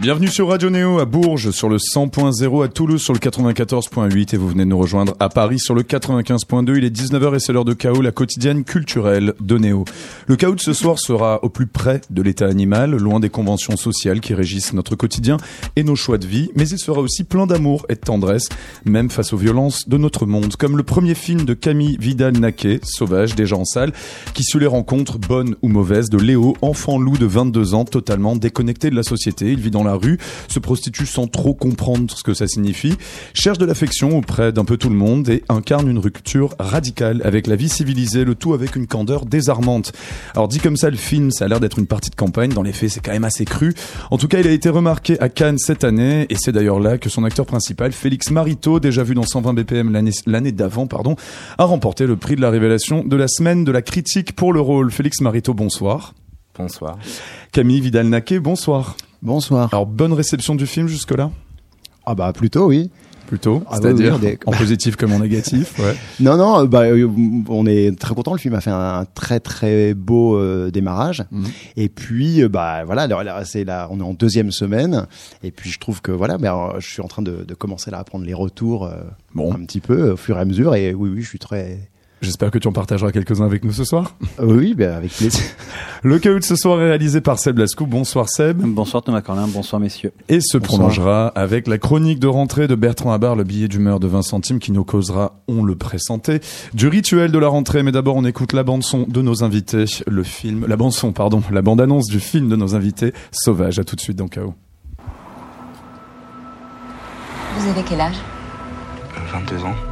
Bienvenue sur Radio Néo à Bourges sur le 100.0, à Toulouse sur le 94.8 et vous venez nous rejoindre à Paris sur le 95.2. Il est 19h et c'est l'heure de chaos, la quotidienne culturelle de Néo. Le chaos de ce soir sera au plus près de l'état animal, loin des conventions sociales qui régissent notre quotidien et nos choix de vie, mais il sera aussi plein d'amour et de tendresse, même face aux violences de notre monde, comme le premier film de Camille Vidal-Naquet, Sauvage, déjà en salle, qui suit les rencontres, bonnes ou mauvaises, de Léo, enfant loup de 22 ans, totalement déconnecté de la société. Il vit dans la rue, se prostitue sans trop comprendre ce que ça signifie, cherche de l'affection auprès d'un peu tout le monde et incarne une rupture radicale avec la vie civilisée, le tout avec une candeur désarmante. Alors dit comme ça, le film, ça a l'air d'être une partie de campagne, dans les faits c'est quand même assez cru. En tout cas, il a été remarqué à Cannes cette année et c'est d'ailleurs là que son acteur principal, Félix Marito, déjà vu dans 120 BPM l'année d'avant, pardon, a remporté le prix de la révélation de la semaine de la critique pour le rôle. Félix Marito, bonsoir. Bonsoir. Camille Vidal-Naquet, bonsoir. Bonsoir. Alors, bonne réception du film jusque-là? Ah bah plutôt, oui. Plutôt, ah c'est-à-dire en positif comme en négatif. Ouais. Non, non, bah, euh, on est très content. Le film a fait un, très très beau euh, démarrage. Mhm. Et puis, euh, bah voilà, c'est là, on est en deuxième semaine. Et puis, je trouve que voilà, bah, je suis en train de, de commencer là à prendre les retours bon. un petit peu au fur et à mesure. Et oui, oui, je suis très J'espère que tu en partageras quelques-uns avec nous ce soir. Oui, ben avec plaisir. Le caout de ce soir est réalisé par Seb Lascou. Bonsoir Seb. Bonsoir Thomas Corlin, bonsoir messieurs. Et se prolongera avec la chronique de rentrée de Bertrand Abar, le billet d'humeur de 20 centimes qui nous causera, on le pressentait, du rituel de la rentrée. Mais d'abord, on écoute la bande son de nos invités, le film, la bande son, pardon, la bande annonce du film de nos invités, Sauvage. À tout de suite dans Chaos. Vous avez quel âge? 22 ans.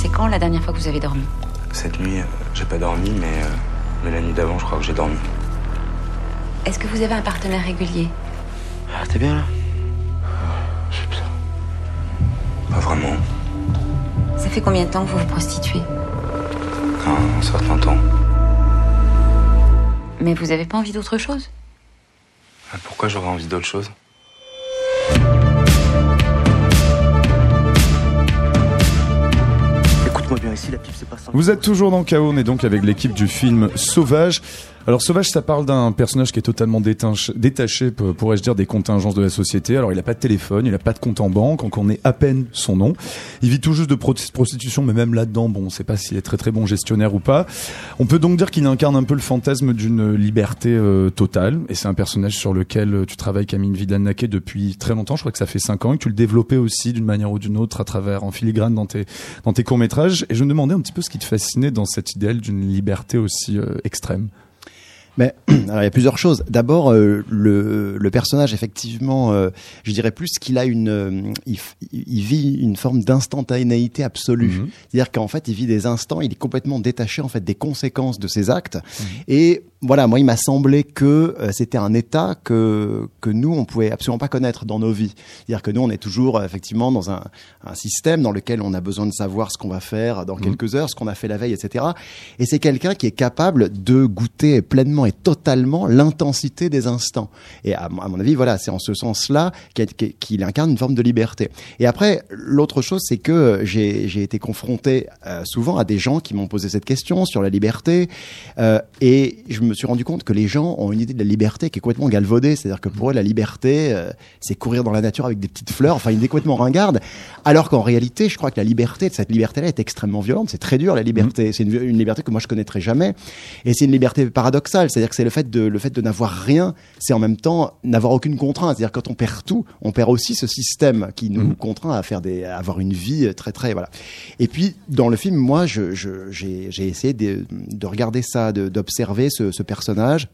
C'est quand la dernière fois que vous avez dormi Cette nuit, euh, j'ai pas dormi, mais, euh, mais la nuit d'avant, je crois que j'ai dormi. Est-ce que vous avez un partenaire régulier Ah, t'es bien là Je sais pas. Pas vraiment. Ça fait combien de temps que vous vous prostituez Un certain temps. Mais vous avez pas envie d'autre chose? Ah, Pourquoi j'aurais envie d'autre chose? Vous êtes toujours dans Chaos, on est donc avec l'équipe du film Sauvage. Alors Sauvage, ça parle d'un personnage qui est totalement détaché, pourrais-je dire, des contingences de la société. Alors il n'a pas de téléphone, il n'a pas de compte en banque, on connaît à peine son nom. Il vit tout juste de prostitution, mais même là-dedans, bon, on ne sait pas s'il est très très bon gestionnaire ou pas. On peut donc dire qu'il incarne un peu le fantasme d'une liberté euh, totale. Et c'est un personnage sur lequel euh, tu travailles, Camille Vidal-Naquet, depuis très longtemps. Je crois que ça fait cinq ans et que tu le développais aussi d'une manière ou d'une autre à travers, en filigrane dans tes, dans tes courts-métrages. Et je me demandais un petit peu ce qui te fascinait dans cet idéal d'une liberté aussi euh, extrême. Mais alors, il y a plusieurs choses. D'abord, euh, le, le, personnage, effectivement, euh, je dirais plus qu'il a une, euh, il, il, vit une forme d'instantanéité absolue. Mhm. C'est-à-dire qu'en fait, il vit des instants, il est complètement détaché en fait des conséquences de ses actes. Mhm. Et voilà, moi, il m'a semblé que c'était un état que que nous, on pouvait absolument pas connaître dans nos vies. C'est-à-dire que nous, on est toujours effectivement dans un, un, système dans lequel on a besoin de savoir ce qu'on va faire dans mhm. quelques heures, ce qu'on a fait la veille, etc. Et c'est quelqu'un qui est capable de goûter pleinement et totalement l'intensité des instants. Et à, mon avis, voilà, c'est en ce sens-là qu'il incarne une forme de liberté. Et après, l'autre chose, c'est que j'ai été confronté euh, souvent à des gens qui m'ont posé cette question sur la liberté, euh, et je me suis rendu compte que les gens ont une idée de la liberté qui est complètement galvaudée. C'est-à-dire que pour eux, la liberté, euh, c'est courir dans la nature avec des petites fleurs, enfin une idée complètement ringarde. Alors qu'en réalité, je crois que la liberté, cette liberté-là, est extrêmement violente. C'est très dur la liberté. Mmh. C'est une, une liberté que moi je connaîtrais jamais, et c'est une liberté paradoxale. C'est-à-dire que c'est le fait de, le fait de n'avoir rien, c'est en même temps n'avoir aucune contrainte. C'est-à-dire quand on perd tout, on perd aussi ce système qui nous mhm. contraint à faire des, à avoir une vie très très voilà. Et puis dans le film, moi, je, j'ai, essayé de, de, regarder ça, d'observer ce, ce personnage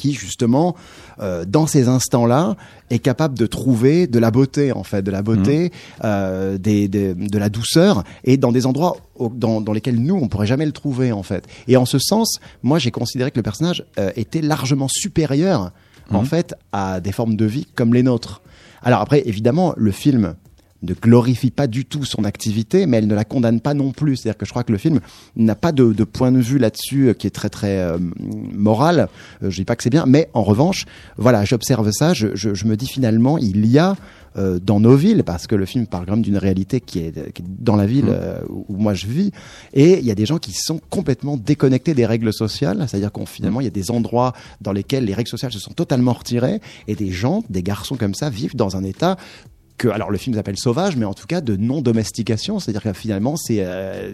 qui justement euh, dans ces instants-là est capable de trouver de la beauté en fait, de la beauté, mmh. euh, des, de la douceur et dans des endroits dans, dans, lesquels nous on pourrait jamais le trouver en fait. Et en ce sens, moi j'ai considéré que le personnage euh, était largement supérieur en mmh. fait à des formes de vie comme les nôtres. Alors après évidemment le film ne glorifie pas du tout son activité, mais elle ne la condamne pas non plus. C'est-à-dire que je crois que le film n'a pas de, de point de vue là-dessus euh, qui est très très euh, moral. Euh, je dis pas que c'est bien, mais en revanche, voilà, j'observe ça, je, je, je me dis finalement, il y a euh, dans nos villes, parce que le film parle quand même d'une réalité qui est, qui est dans la ville euh, où, où moi je vis, et il y a des gens qui sont complètement déconnectés des règles sociales, c'est-à-dire qu'on finalement il y a des endroits dans lesquels les règles sociales se sont totalement retirées, et des gens, des garçons comme ça vivent dans un état alors le film s'appelle Sauvage, mais en tout cas de non-domestication, c'est-à-dire que finalement c'est euh,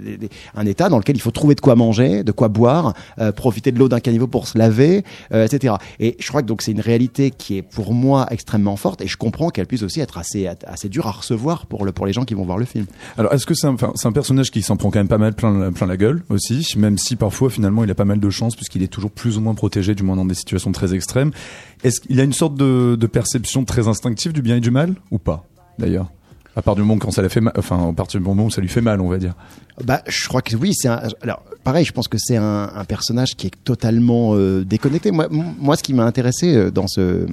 un état dans lequel il faut trouver de quoi manger, de quoi boire, euh, profiter de l'eau d'un caniveau pour se laver, euh, etc. Et je crois que donc c'est une réalité qui est pour moi extrêmement forte, et je comprends qu'elle puisse aussi être assez assez dure à recevoir pour le pour les gens qui vont voir le film. Alors, est-ce que c'est un, personnage qui s'en prend quand même pas mal plein, la- gueule aussi, même si parfois finalement il a pas mal de chance puisqu'il est toujours plus ou moins protégé, du moins dans des situations très extrêmes. Est-ce qu'il a une sorte de perception très instinctive du bien et du mal ou pas? D'ailleurs À part du moment quand ça l'a fait enfin à partir du moment où ça lui fait mal, on va dire. Bah, je crois que oui, c'est un. Alors, pareil, je pense que c'est un, personnage qui est totalement euh, déconnecté. Moi, moi, ce qui m'a intéressé euh, dans ce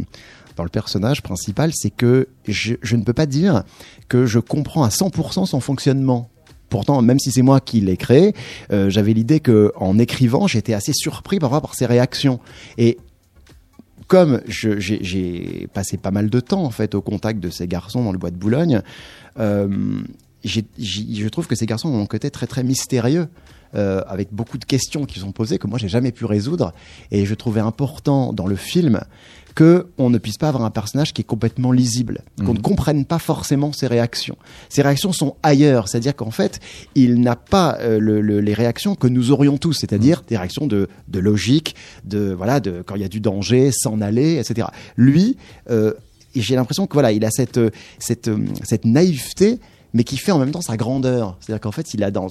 dans le personnage principal, c'est que je, je ne peux pas dire que je comprends à 100% son fonctionnement. Pourtant, même si c'est moi qui l'ai créé, euh, j'avais l'idée que en écrivant, j'étais assez surpris parfois par ses réactions. Et comme j'ai passé pas mal de temps en fait au contact de ces garçons dans le bois de Boulogne, euh, je trouve que ces garçons ont un côté très très mystérieux. euh, avec beaucoup de questions qui sont posées que moi j'ai jamais pu résoudre et je trouvais important dans le film que on ne puisse pas avoir un personnage qui est complètement lisible, qu'on ne comprenne pas forcément ses réactions. Ses réactions sont ailleurs, c'est-à-dire qu'en fait, il n'a pas euh, le- le- les réactions que nous aurions tous, c'est-à-dire des réactions de, de logique, de voilà, de quand il y a du danger, s'en aller, etc. Lui, euh, j'ai l'impression que voilà, il a cette euh, cette cette naïveté mais qui fait en même temps sa grandeur. C'est-à-dire qu'en fait, il a dans,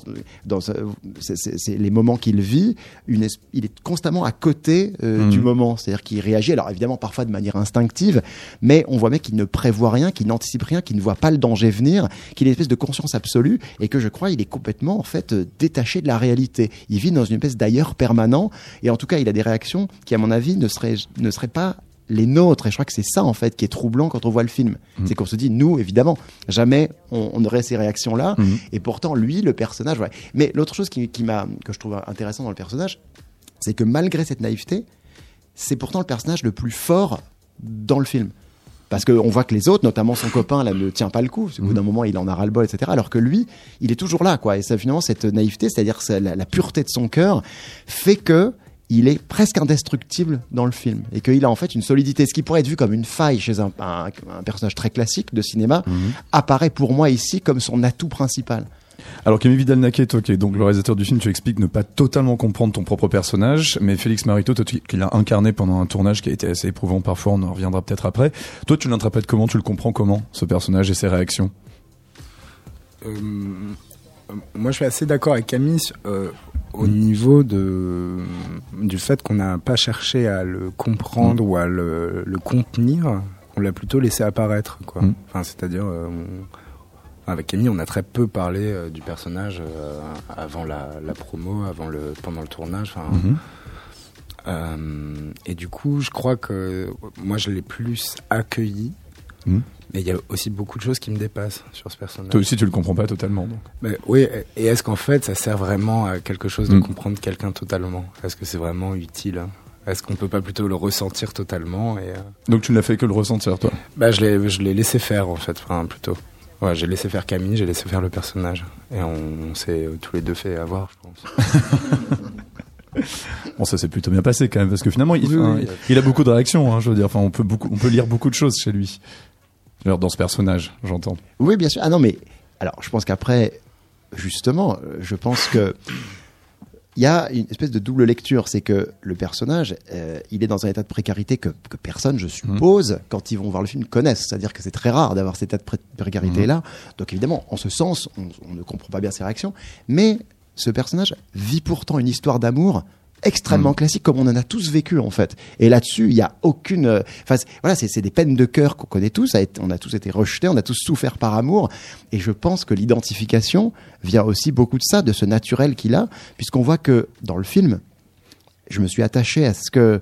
dans ce- c'est- c'est- c'est les moments qu'il vit, une, il est constamment à côté euh, Mhm. du moment. C'est-à-dire qu'il réagit, alors évidemment parfois de manière instinctive, mais on voit bien qu'il ne prévoit rien, qu'il n'anticipe rien, qu'il ne voit pas le danger venir, qu'il a une espèce de conscience absolue et que je crois il est complètement en fait euh, détaché de la réalité. Il vit dans une espèce d'ailleurs permanent et en tout cas il a des réactions qui à mon avis ne seraient, ne seraient pas les nôtres. Et je crois que c'est ça, en fait, qui est troublant quand on voit le film. C'est qu'on se dit, nous, évidemment, jamais on, on aurait ces réactions-là. Mhm. Et pourtant, lui, le personnage, ouais. Mais l'autre chose qui, qui m'a, que je trouve intéressant dans le personnage, c'est que malgré cette naïveté, c'est pourtant le personnage le plus fort dans le film. Parce qu'on voit que les autres, notamment son copain, là, ne tient pas le coup. Au bout d'un moment, il en a ras-le-bol, etc. Alors que lui, il est toujours là, quoi. Et ça, finalement, cette naïveté, c'est-à-dire la, la pureté de son cœur, fait que il est presque indestructible dans le film. Et qu'il a en fait une solidité. Ce qui pourrait être vu comme une faille chez un, un- un personnage très classique de cinéma, apparaît pour moi ici comme son atout principal. Alors Camille Vidal-Naquet, toi qui es donc le réalisateur du film, tu expliques ne pas totalement comprendre ton propre personnage, mais Félix Marito, toi tu- qui l'as incarné pendant un tournage qui a été assez éprouvant parfois, on en reviendra peut-être après. Toi tu l'interprètes comment, tu le comprends comment, ce personnage et ses réactions? Euh, moi, je suis assez d'accord avec Camille euh, au niveau de, du fait qu'on n'a pas cherché à le comprendre ou à le, le contenir. On l'a plutôt laissé apparaître. Quoi. Mm. Enfin, c'est-à-dire, euh, on- avec Camille, on a très peu parlé euh, du personnage euh, avant la, la promo, avant le, pendant le tournage. Mhm. euh, et du coup, je crois que moi, je l'ai plus accueilli. Mm. Mais il y a aussi beaucoup de choses qui me dépassent sur ce personnage. Toi aussi tu le comprends pas totalement. Donc. Mais oui, et est-ce qu'en fait ça sert vraiment à quelque chose de Mm. comprendre quelqu'un totalement? Est-ce que c'est vraiment utile hein? Est-ce qu'on peut pas plutôt le ressentir totalement et, euh, donc tu ne l'as fait que le ressentir toi? bah, Je l'ai je l'ai laissé faire en fait, enfin, plutôt. Ouais, j'ai laissé faire Camille, j'ai laissé faire le personnage. Et on, on s'est euh, tous les deux fait avoir, je pense. Bon ça s'est plutôt bien passé quand même parce que finalement il, Oui, enfin, oui. il a beaucoup de réactions, hein, je veux dire. Enfin on peut beaucoup, on peut lire beaucoup de choses chez lui. Alors, dans ce personnage, j'entends. Oui, bien sûr. Ah non, mais alors, je pense qu'après, justement, euh, je pense que il y a une espèce de double lecture, c'est que le personnage, euh, il est dans un état de précarité que, que personne, je suppose, quand ils vont voir le film, connaissent. C'est-à-dire que c'est très rare d'avoir cet état de pré- précarité-là. Donc évidemment, en ce sens, on, on ne comprend pas bien ses réactions. Mais ce personnage vit pourtant une histoire d'amour extrêmement classique comme on en a tous vécu en fait. Et là-dessus il y a aucune euh, enfin voilà c'est c'est des peines de cœur qu'on connaît tous. On a tous été rejetés on a tous souffert par amour. Et je pense que l'identification vient aussi beaucoup de ça de ce naturel qu'il a puisqu'on voit que dans le film je me suis attaché à ce que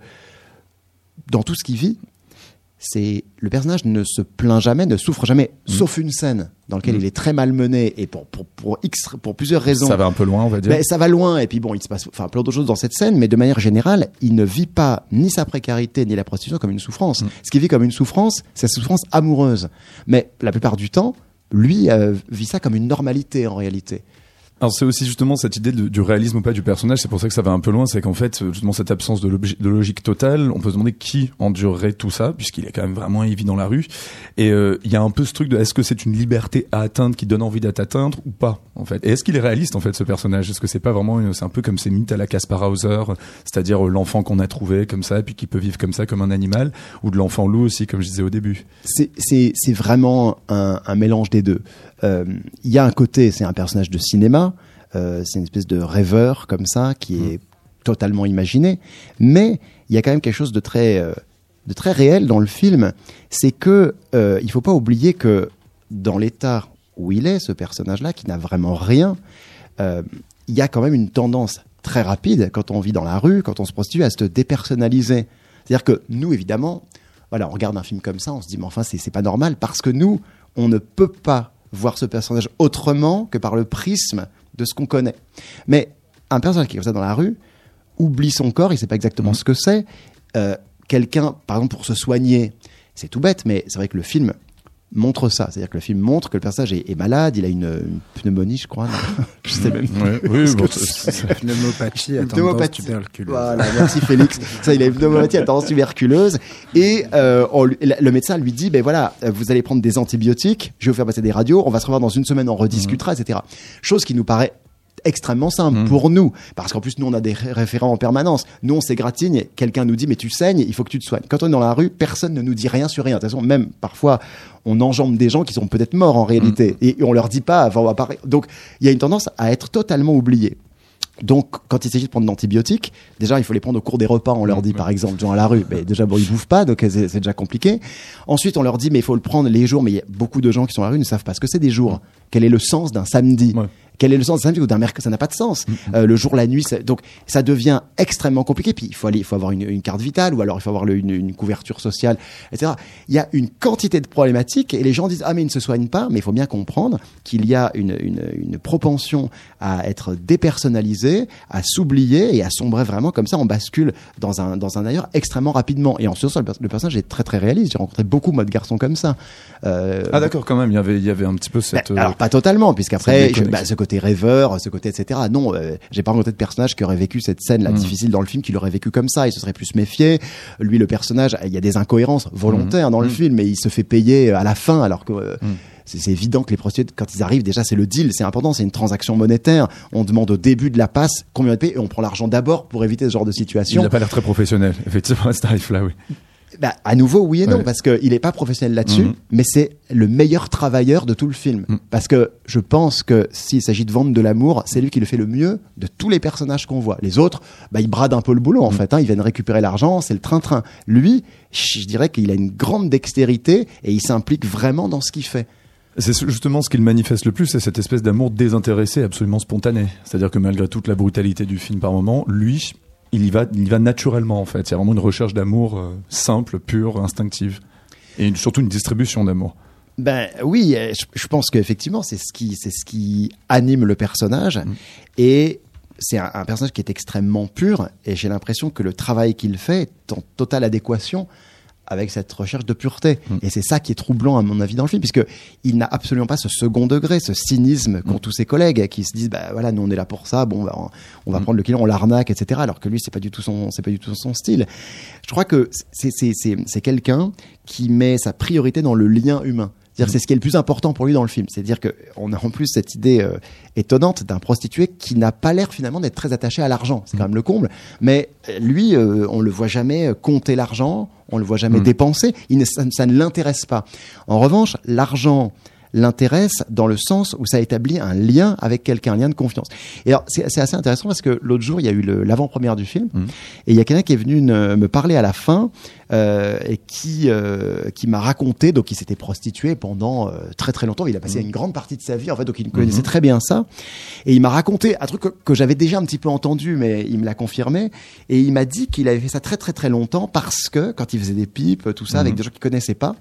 dans tout ce qu'il vit c'est le personnage ne se plaint jamais, ne souffre jamais, Mm. sauf une scène dans laquelle il est très malmené et pour pour pour X pour plusieurs raisons. Ça va un peu loin, on va dire. Ben, ça va loin et puis bon, il se passe enfin plein d'autres choses dans cette scène, mais de manière générale, il ne vit pas ni sa précarité ni la prostitution comme une souffrance. Ce qu'il vit comme une souffrance, c'est sa souffrance amoureuse. Mais la plupart du temps, lui euh, vit ça comme une normalité en réalité. Alors c'est aussi justement cette idée du réalisme ou pas du personnage, c'est pour ça que ça va un peu loin, c'est qu'en fait justement cette absence de, logi- de logique totale, on peut se demander qui endurerait tout ça, puisqu'il est quand même vraiment vit dans la rue, et euh, il y a un peu ce truc de est-ce que c'est une liberté à atteindre qui donne envie d'être atteindre ou pas en fait, et est-ce qu'il est réaliste en fait ce personnage, est-ce que c'est pas vraiment, c'est un peu comme ces mythes à la Caspar Hauser, c'est-à-dire euh, l'enfant qu'on a trouvé comme ça, puis qui peut vivre comme ça comme un animal, ou de l'enfant loup aussi comme je disais au début? C'est vraiment un mélange des deux. Euh, Il y a un côté, c'est un personnage de cinéma, euh, c'est une espèce de rêveur comme ça qui est totalement imaginé, mais il y a quand même quelque chose de très euh, de très réel dans le film, c'est que euh, il faut pas oublier que dans l'état où il est, ce personnage-là, qui n'a vraiment rien, euh, il y a quand même une tendance très rapide quand on vit dans la rue, quand on se prostitue, à se dépersonnaliser. C'est-à-dire que nous, évidemment, voilà, on regarde un film comme ça, on se dit, mais enfin, c'est pas normal, parce que nous, on ne peut pas voir ce personnage autrement que par le prisme de ce qu'on connaît. Mais un personnage qui est comme ça dans la rue oublie son corps, il sait pas exactement ce que c'est. Euh, Quelqu'un, par exemple, pour se soigner, c'est tout bête, mais c'est vrai que le film montre ça. C'est-à-dire que le film montre que le personnage est, est malade, il a une, une pneumonie, je crois. non je sais même. Ouais, oui, bon, c'est- Pneumopathie à tendance tuberculeuse. Voilà, merci Félix. Ça, il a une pneumopathie à tendance tuberculeuse. Et euh, on le médecin lui dit, ben voilà, euh, vous allez prendre des antibiotiques, je vais vous faire passer des radios, on va se revoir dans une semaine, on rediscutera, etc. Chose qui nous paraît extrêmement simple pour nous. Parce qu'en plus nous on a des ré- référents en permanence. Nous on s'égratigne quelqu'un nous dit mais tu saignes il faut que tu te soignes. Quand on est dans la rue personne ne nous dit rien sur rien. De toute façon même parfois on enjambe des gens qui sont peut-être morts en réalité. Et on leur dit pas avant apparaît donc il y a une tendance à être totalement oublié. Donc, quand il s'agit de prendre d'antibiotiques, déjà, il faut les prendre au cours des repas. On leur dit, par exemple, gens à la rue, mais déjà, bon, ils bouffent pas, donc c'est c'est déjà compliqué. Ensuite, on leur dit, mais il faut le prendre les jours. Mais il y a beaucoup de gens qui sont à la rue ne savent pas ce que c'est des jours. Quel est le sens d'un samedi? Ouais. Quel est le sens d'un samedi ou d'un mercredi? Ça n'a pas de sens. Euh, le jour, la nuit, ça- donc ça devient extrêmement compliqué. Puis il faut aller, il faut avoir une, une carte vitale ou alors il faut avoir le- une, une couverture sociale, etc. Il y a une quantité de problématiques et les gens disent ah mais ils ne se soignent pas. Mais il faut bien comprendre qu'il y a une, une, propension à être dépersonnalisé, à s'oublier et à sombrer vraiment comme ça. On bascule dans un dans un ailleurs extrêmement rapidement. Et en ce sens, le, pers- le personnage est très très réaliste. J'ai rencontré beaucoup moi de garçons comme ça. Euh, Ah d'accord, quand même, il y avait, il y avait un petit peu bah, cette. euh, alors pas totalement, puisqu'après bah, ce côté rêveur, ce côté etc. Non, euh, j'ai pas rencontré de personnage qui aurait vécu cette scène là Mm. difficile dans le film, qui l'aurait vécu comme ça. Il se serait plus méfié. Lui, le personnage, il y a des incohérences volontaires dans le Mm. film, mais il se fait payer à la fin, alors que euh, c'est évident que les prostituées, quand ils arrivent, déjà c'est le deal, c'est important, c'est une transaction monétaire. On demande au début de la passe combien de paye et on prend l'argent d'abord pour éviter ce genre de il situation. n'a pas l'air très professionnel, effectivement, à ce tarif-là, oui. Bah, à nouveau, oui et non, Ouais. parce qu'il n'est pas professionnel là-dessus, Mhm. mais c'est le meilleur travailleur de tout le film. Mhm. Parce que je pense que s'il s'agit de vendre de l'amour, c'est lui qui le fait le mieux de tous les personnages qu'on voit. Les autres, bah, ils bradent un peu le boulot, en Mhm. fait. Hein, ils viennent récupérer l'argent, c'est le train-train. Lui, je dirais qu'il a une grande dextérité et il s'implique vraiment dans ce qu'il fait. C'est justement ce qu'il manifeste le plus, c'est cette espèce d'amour désintéressé, absolument spontané. C'est-à-dire que malgré toute la brutalité du film par moment, lui, il y va, il y va naturellement en fait. Il y a vraiment une recherche d'amour euh, simple, pure, instinctive, et une- surtout une distribution d'amour. Ben oui, euh, je, je pense qu'effectivement, c'est ce qui, c'est ce qui anime le personnage. Et c'est un, un personnage qui est extrêmement pur. Et j'ai l'impression que le travail qu'il fait est en totale adéquation avec cette recherche de pureté. Et c'est ça qui est troublant à mon avis dans le film, puisque il n'a absolument pas ce second degré, ce cynisme qu'ont tous ses collègues qui se disent, bah voilà, nous on est là pour ça, bon, bah, on, va prendre le client, on l'arnaque, etc. Alors que lui, c'est pas du tout son, c'est pas du tout son style. Je crois que c'est, c'est, c'est, c'est quelqu'un qui met sa priorité dans le lien humain. C'est-à-dire, c'est ce qui est le plus important pour lui dans le film. C'est-à-dire qu'on a en plus cette idée euh, étonnante d'un prostitué qui n'a pas l'air finalement d'être très attaché à l'argent. C'est quand même le comble. Mais euh, lui, euh, on le voit jamais euh, compter l'argent, on le voit jamais Mhm. dépenser. Il ne, ça, ça ne l'intéresse pas. En revanche, l'argent l'intéresse dans le sens où ça établit un lien avec quelqu'un, un lien de confiance. Et alors, c'est assez intéressant parce que l'autre jour, il y a eu l'avant-première du film, Mhm. et il y a quelqu'un qui est venu ne- me parler à la fin, euh, et qui, euh, qui m'a raconté, donc il s'était prostitué pendant euh, très très longtemps, il a passé une grande partie de sa vie, en fait, donc il connaissait très bien ça, et il m'a raconté un truc que, que j'avais déjà un petit peu entendu, mais il me l'a confirmé, et il m'a dit qu'il avait fait ça très très très longtemps parce que quand il faisait des pipes, tout ça, avec des gens qu'il connaissait pas,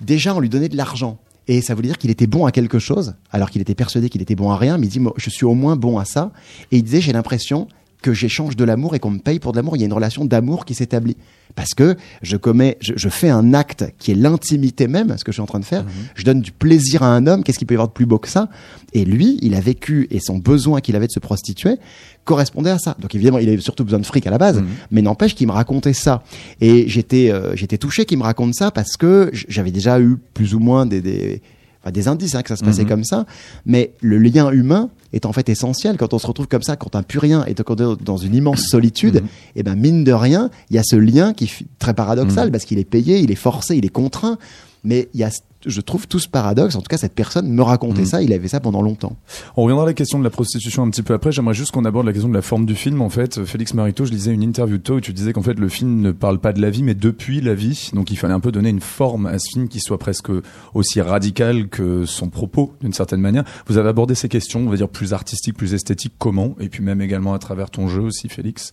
déjà on lui donnait de l'argent. Et ça voulait dire qu'il était bon à quelque chose, alors qu'il était persuadé qu'il était bon à rien, mais il dit, moi, je suis au moins bon à ça. Et il disait, j'ai l'impression que j'échange de l'amour et qu'on me paye pour de l'amour. Il y a une relation d'amour qui s'établit. Parce que je commets, je, je fais un acte qui est l'intimité même, ce que je suis en train de faire. Je donne du plaisir à un homme. Qu'est-ce qu'il peut y avoir de plus beau que ça? Et lui, il a vécu et son besoin qu'il avait de se prostituer correspondait à ça. Donc évidemment, il avait surtout besoin de fric à la base, mais n'empêche qu'il me racontait ça. Et j'étais, euh, j'étais touché qu'il me raconte ça parce que j'avais déjà eu plus ou moins des, des, enfin, des indices hein, que ça se passait comme ça. Mais le lien humain est en fait essentiel quand on se retrouve comme ça, quand un plus rien et qu'on est dans une immense solitude. Et ben mine de rien, il y a ce lien qui est très paradoxal parce qu'il est payé, il est forcé, il est contraint. Mais il y a, je trouve tout ce paradoxe. En tout cas, cette personne me racontait ça. Il avait ça pendant longtemps. On reviendra à la question de la prostitution un petit peu après. J'aimerais juste qu'on aborde la question de la forme du film. En fait, Félix Marito, je lisais une interview de toi où tu disais qu'en fait le film ne parle pas de la vie, mais depuis la vie. Donc il fallait un peu donner une forme à ce film qui soit presque aussi radical que son propos, d'une certaine manière. Vous avez abordé ces questions, on va dire plus artistiques, plus esthétiques. Comment? Et puis même également à travers ton jeu aussi, Félix.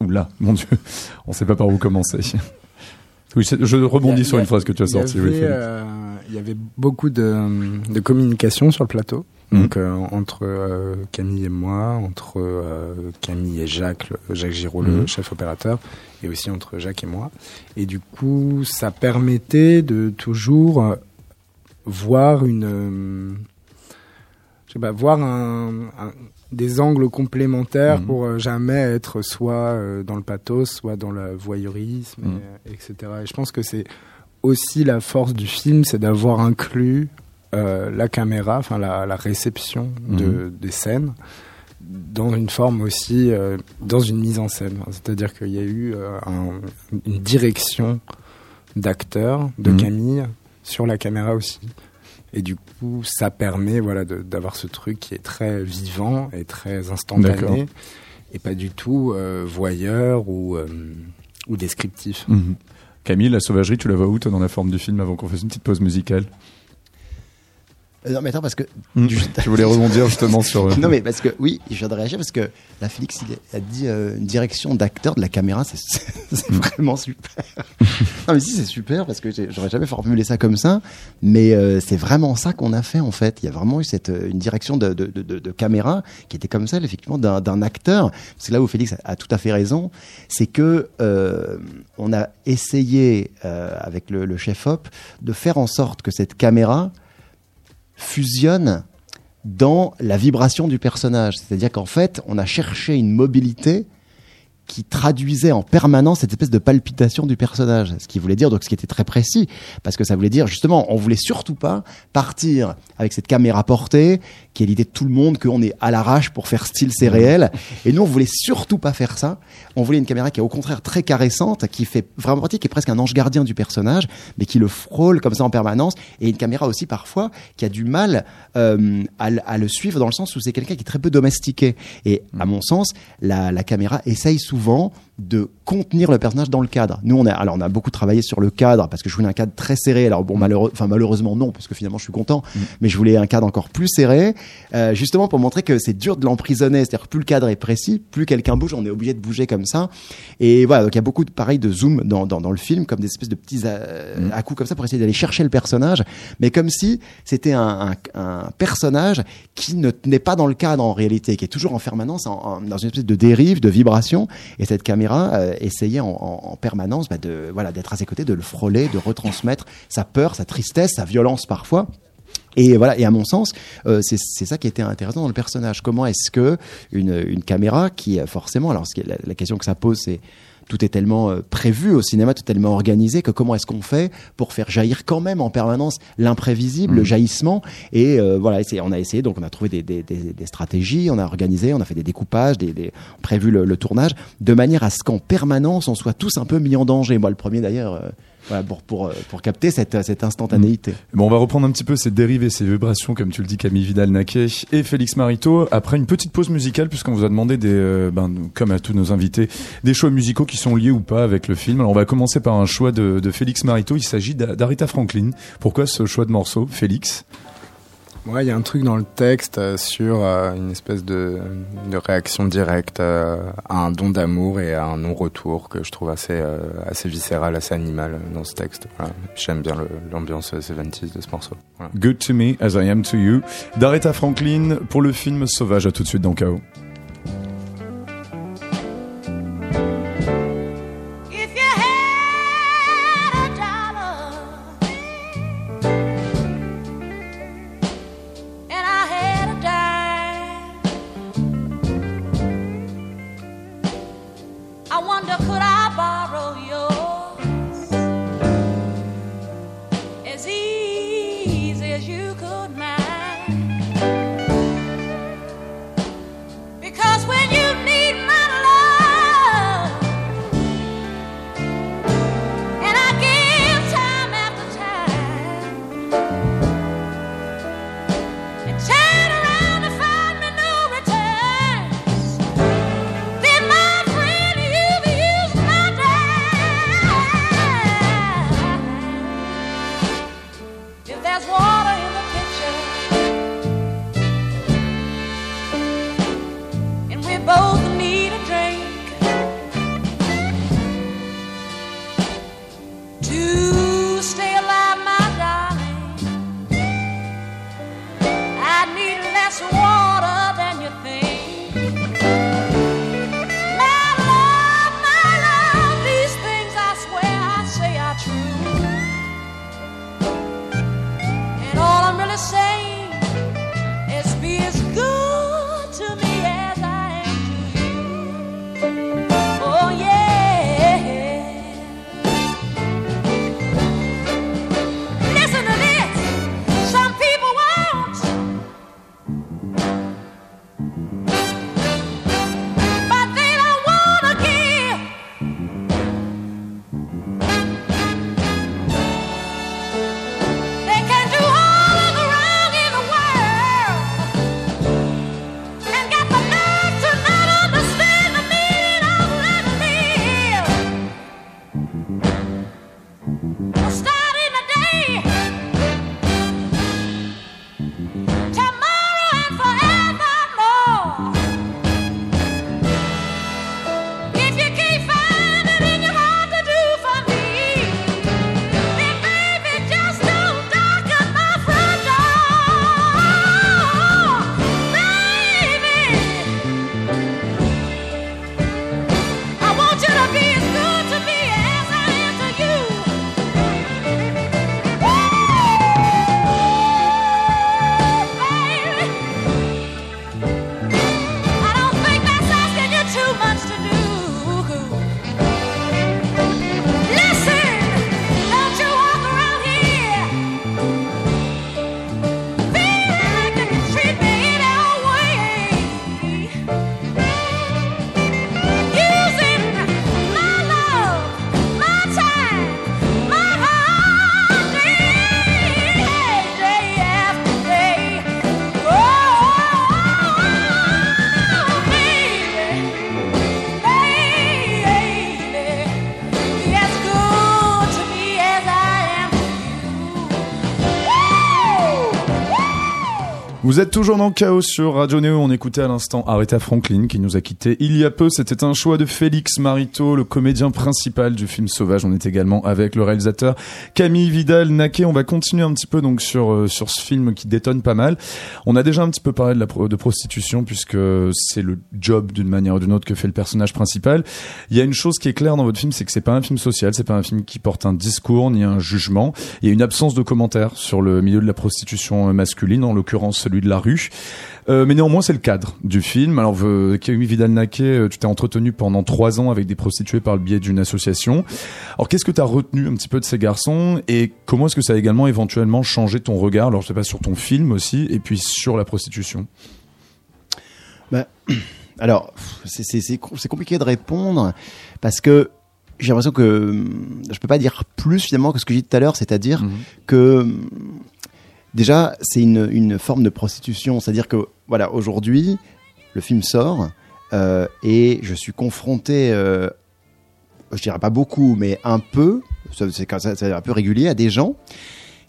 Oula, mon Dieu, on sait pas par où commencer. Oui, je rebondis Il a- sur il une phrase que tu as il sortie, avait, oui, Félix. euh, il y avait beaucoup de, de communication sur le plateau. Mhm. Donc euh, entre euh, Camille et moi, entre euh, Camille et Jacques, le- Jacques Giraud, le Mhm. chef opérateur, et aussi entre Jacques et moi. Et du coup, ça permettait de toujours euh, voir une, euh, je sais pas, voir un, un- des angles complémentaires Mhm. pour euh, jamais être soit euh, dans le pathos, soit dans le voyeurisme, Mhm. et- etc. Et je pense que c'est aussi la force du film, c'est d'avoir inclus euh, la caméra, enfin la, la réception de, des scènes dans une forme aussi, euh, dans une mise en scène. C'est-à-dire qu'il y a eu euh, un- une direction d'acteur de Mhm. Camille sur la caméra aussi. Et du coup, ça permet voilà d'avoir ce truc qui est très vivant et très instantané et pas du tout euh, voyeur ou euh, ou descriptif. Mhm. Camille, la sauvagerie, tu la vois où toi dans la forme du film avant qu'on fasse une petite pause musicale? Euh, non, mais attends, parce que. Tu voulais rebondir justement sur. euh, Non, mais parce que, oui, je viens de réagir parce que la Félix il a dit euh, une direction d'acteur de la caméra, c'est- c'est vraiment super. non, mais si, c'est super parce que j'aurais jamais formulé ça comme ça, mais euh, c'est vraiment ça qu'on a fait en fait. Il y a vraiment eu cette, une direction de, de, de, caméra qui était comme celle, effectivement, d'un acteur. C'est là où Félix a, a tout à fait raison, c'est que on a essayé, avec le, le chef-op, de faire en sorte que cette caméra fusionne dans la vibration du personnage. C'est-à-dire qu'en fait, on a cherché une mobilité qui traduisait en permanence cette espèce de palpitation du personnage. Ce qui voulait dire, donc ce qui était très précis, parce que ça voulait dire justement, on voulait surtout pas partir avec cette caméra portée, qui est l'idée de tout le monde, qu'on est à l'arrache pour faire style c'est réel. Et nous, on voulait surtout pas faire ça. On voulait une caméra qui est au contraire très caressante, qui fait vraiment partie, qui est presque un ange gardien du personnage, mais qui le frôle comme ça en permanence. Et une caméra aussi parfois qui a du mal euh, à, le- à le suivre dans le sens où c'est quelqu'un qui est très peu domestiqué. Et à mon sens, la, la caméra essaye souvent de contenir le personnage dans le cadre. Nous, on a, alors on a beaucoup travaillé sur le cadre parce que je voulais un cadre très serré. Alors bon, malheureux, enfin malheureusement non, parce que finalement je suis content, mais je voulais un cadre encore plus serré, euh, justement pour montrer que c'est dur de l'emprisonner. C'est-à-dire que plus le cadre est précis, plus quelqu'un bouge, on est obligé de bouger comme ça. Et voilà, donc il y a beaucoup de pareil de zoom dans, dans, dans le film, comme des espèces de petits euh, à coups comme ça pour essayer d'aller chercher le personnage, mais comme si c'était un, un, un personnage qui ne tenait pas dans le cadre en réalité, qui est toujours en permanence en- en- dans une espèce de dérive, de vibration. Et cette caméra euh, essayait en, en, en permanence bah, de voilà d'être à ses côtés, de le frôler, de retransmettre sa peur, sa tristesse, sa violence parfois. Et voilà, et à mon sens, euh, c'est ça qui était intéressant dans le personnage. Comment est-ce que une, une caméra qui euh, forcément, alors la question que ça pose, c'est tout est tellement euh, prévu au cinéma, tout est tellement organisé que comment est-ce qu'on fait pour faire jaillir quand même en permanence l'imprévisible, le jaillissement? Et euh, voilà, on a essayé, donc on a trouvé des, des, des, des stratégies, on a organisé, on a fait des découpages, des, des, prévu le, le tournage, de manière à ce qu'en permanence on soit tous un peu mis en danger. Moi, le premier d'ailleurs. euh, pour, pour, euh, pour capter cette, cette instantanéité. Bon, on va reprendre un petit peu ces dérives et ces vibrations, comme tu le dis, Camille Vidal-Naquet et Félix Marito, après une petite pause musicale, puisqu'on vous a demandé, des, euh, ben, comme à tous nos invités, des choix musicaux qui sont liés ou pas avec le film. Alors, on va commencer par un choix de, de Félix Marito. Il s'agit d'Arita Franklin. Pourquoi ce choix de morceau, Félix? Ouais, il y a un truc dans le texte euh, sur euh, une espèce de, réaction directe euh, à un don d'amour et à un non-retour que je trouve assez, assez viscéral, assez animal dans ce texte. J'aime bien l'ambiance 70s de ce morceau. Good to me as I am to you. D'Aretha Franklin pour le film Sauvage. À tout de suite dans Chaos. Vous êtes toujours dans le chaos sur Radio Néo. On écoutait à l'instant Aretha Franklin qui nous a quittés il y a peu. C'était un choix de Félix Marito, le comédien principal du film Sauvage. On est également avec le réalisateur Camille Vidal Naquet. On va continuer un petit peu donc sur euh, sur ce film qui détonne pas mal. On a déjà un petit peu parlé de de prostitution puisque c'est le job d'une manière ou d'une autre que fait le personnage principal. Il y a une chose qui est claire dans votre film, c'est que c'est pas un film social, c'est pas un film qui porte un discours ni un jugement. Il y a une absence de commentaires sur le milieu de la prostitution masculine, en l'occurrence celui de la rue. Euh, mais néanmoins, c'est le cadre du film. Alors, euh, Kémy Vidal-Naquet, euh, tu t'es entretenu pendant trois ans avec des prostituées par le biais d'une association. Alors, qu'est-ce que tu as retenu un petit peu de ces garçons et comment est-ce que ça a également éventuellement changé ton regard, alors je sais pas, sur ton film aussi, et puis sur la prostitution? Ben, Alors, c'est compliqué de répondre parce que j'ai l'impression que je peux pas dire plus finalement que ce que j'ai dit tout à l'heure, c'est-à-dire Mhm. que déjà c'est une, une forme de prostitution, c'est-à-dire que voilà aujourd'hui le film sort euh, et je suis confronté, euh, je dirais pas beaucoup, mais un peu, c'est un peu régulier à des gens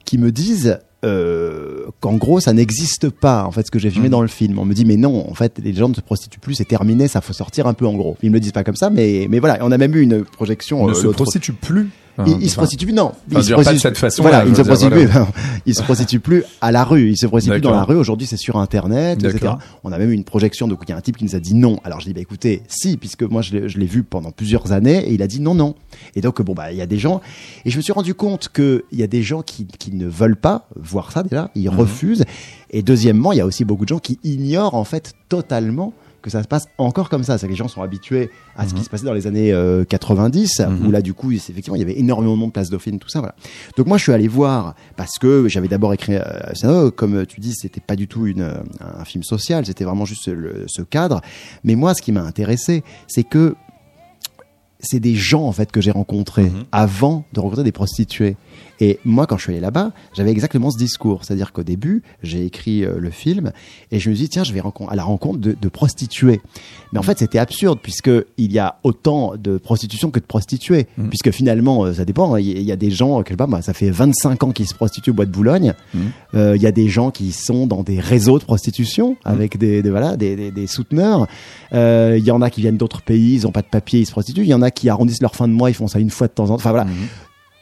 qui me disent euh, qu'en gros ça n'existe pas en fait ce que j'ai filmé Mhm. dans le film. On me dit mais non en fait les gens ne se prostituent plus c'est terminé ça faut sortir un peu en gros. Ils me le disent pas comme ça mais mais voilà on a même eu une projection. ne euh, se prostitue plus. Il, il se prostitue plus, non. il se pas de prostitue- cette façon-là, Voilà, je il se dire, prostitue voilà. plus. il se prostitue plus à la rue. Il se prostitue dans D'accord. la rue. Aujourd'hui, c'est sur Internet, etc. On a même eu une projection. Donc, il y a un type qui nous a dit non. Alors, je dis, bah, écoutez, si, puisque moi, je l'ai- vu pendant plusieurs années et il a dit non, non. Et donc, bon, bah, il y a des gens. Et je me suis rendu compte qu'il y a des gens qui, qui ne veulent pas voir ça déjà. Ils Mhm. refusent. Et deuxièmement, il y a aussi beaucoup de gens qui ignorent, en fait, totalement que ça se passe encore comme ça. C'est que les gens sont habitués à ce qui se passait dans les années euh, 90, Mhm. où là, du coup, effectivement, il y avait énormément de monde, place Dauphine, tout ça, voilà. Donc moi, je suis allé voir parce que j'avais d'abord écrit euh, ça, comme tu dis, c'était pas du tout une, euh, un film social, c'était vraiment juste le- ce cadre. Mais moi, ce qui m'a intéressé, c'est que c'est des gens en fait que j'ai rencontrés Mhm. avant de rencontrer des prostituées. Et moi, quand je suis allé là-bas, j'avais exactement ce discours, c'est-à-dire qu'au début, j'ai écrit euh, le film et je me suis dit tiens, je vais à la rencontre de, de prostituées. Mais en fait, c'était absurde puisque il y a autant de prostitution que de prostituées, Mhm. puisque finalement, euh, ça dépend. Il y, il y a des gens, quelque part, bah, ça fait 25 ans qu'ils se prostituent au bois de Boulogne. Mhm. Euh, Il y a des gens qui sont dans des réseaux de prostitution avec des, des- voilà des, des, des souteneurs. Euh, Il y en a qui viennent d'autres pays, ils ont pas de papier, ils se prostituent. Il y en a qui arrondissent leur fin de mois, ils font ça une fois de temps en temps. Enfin voilà.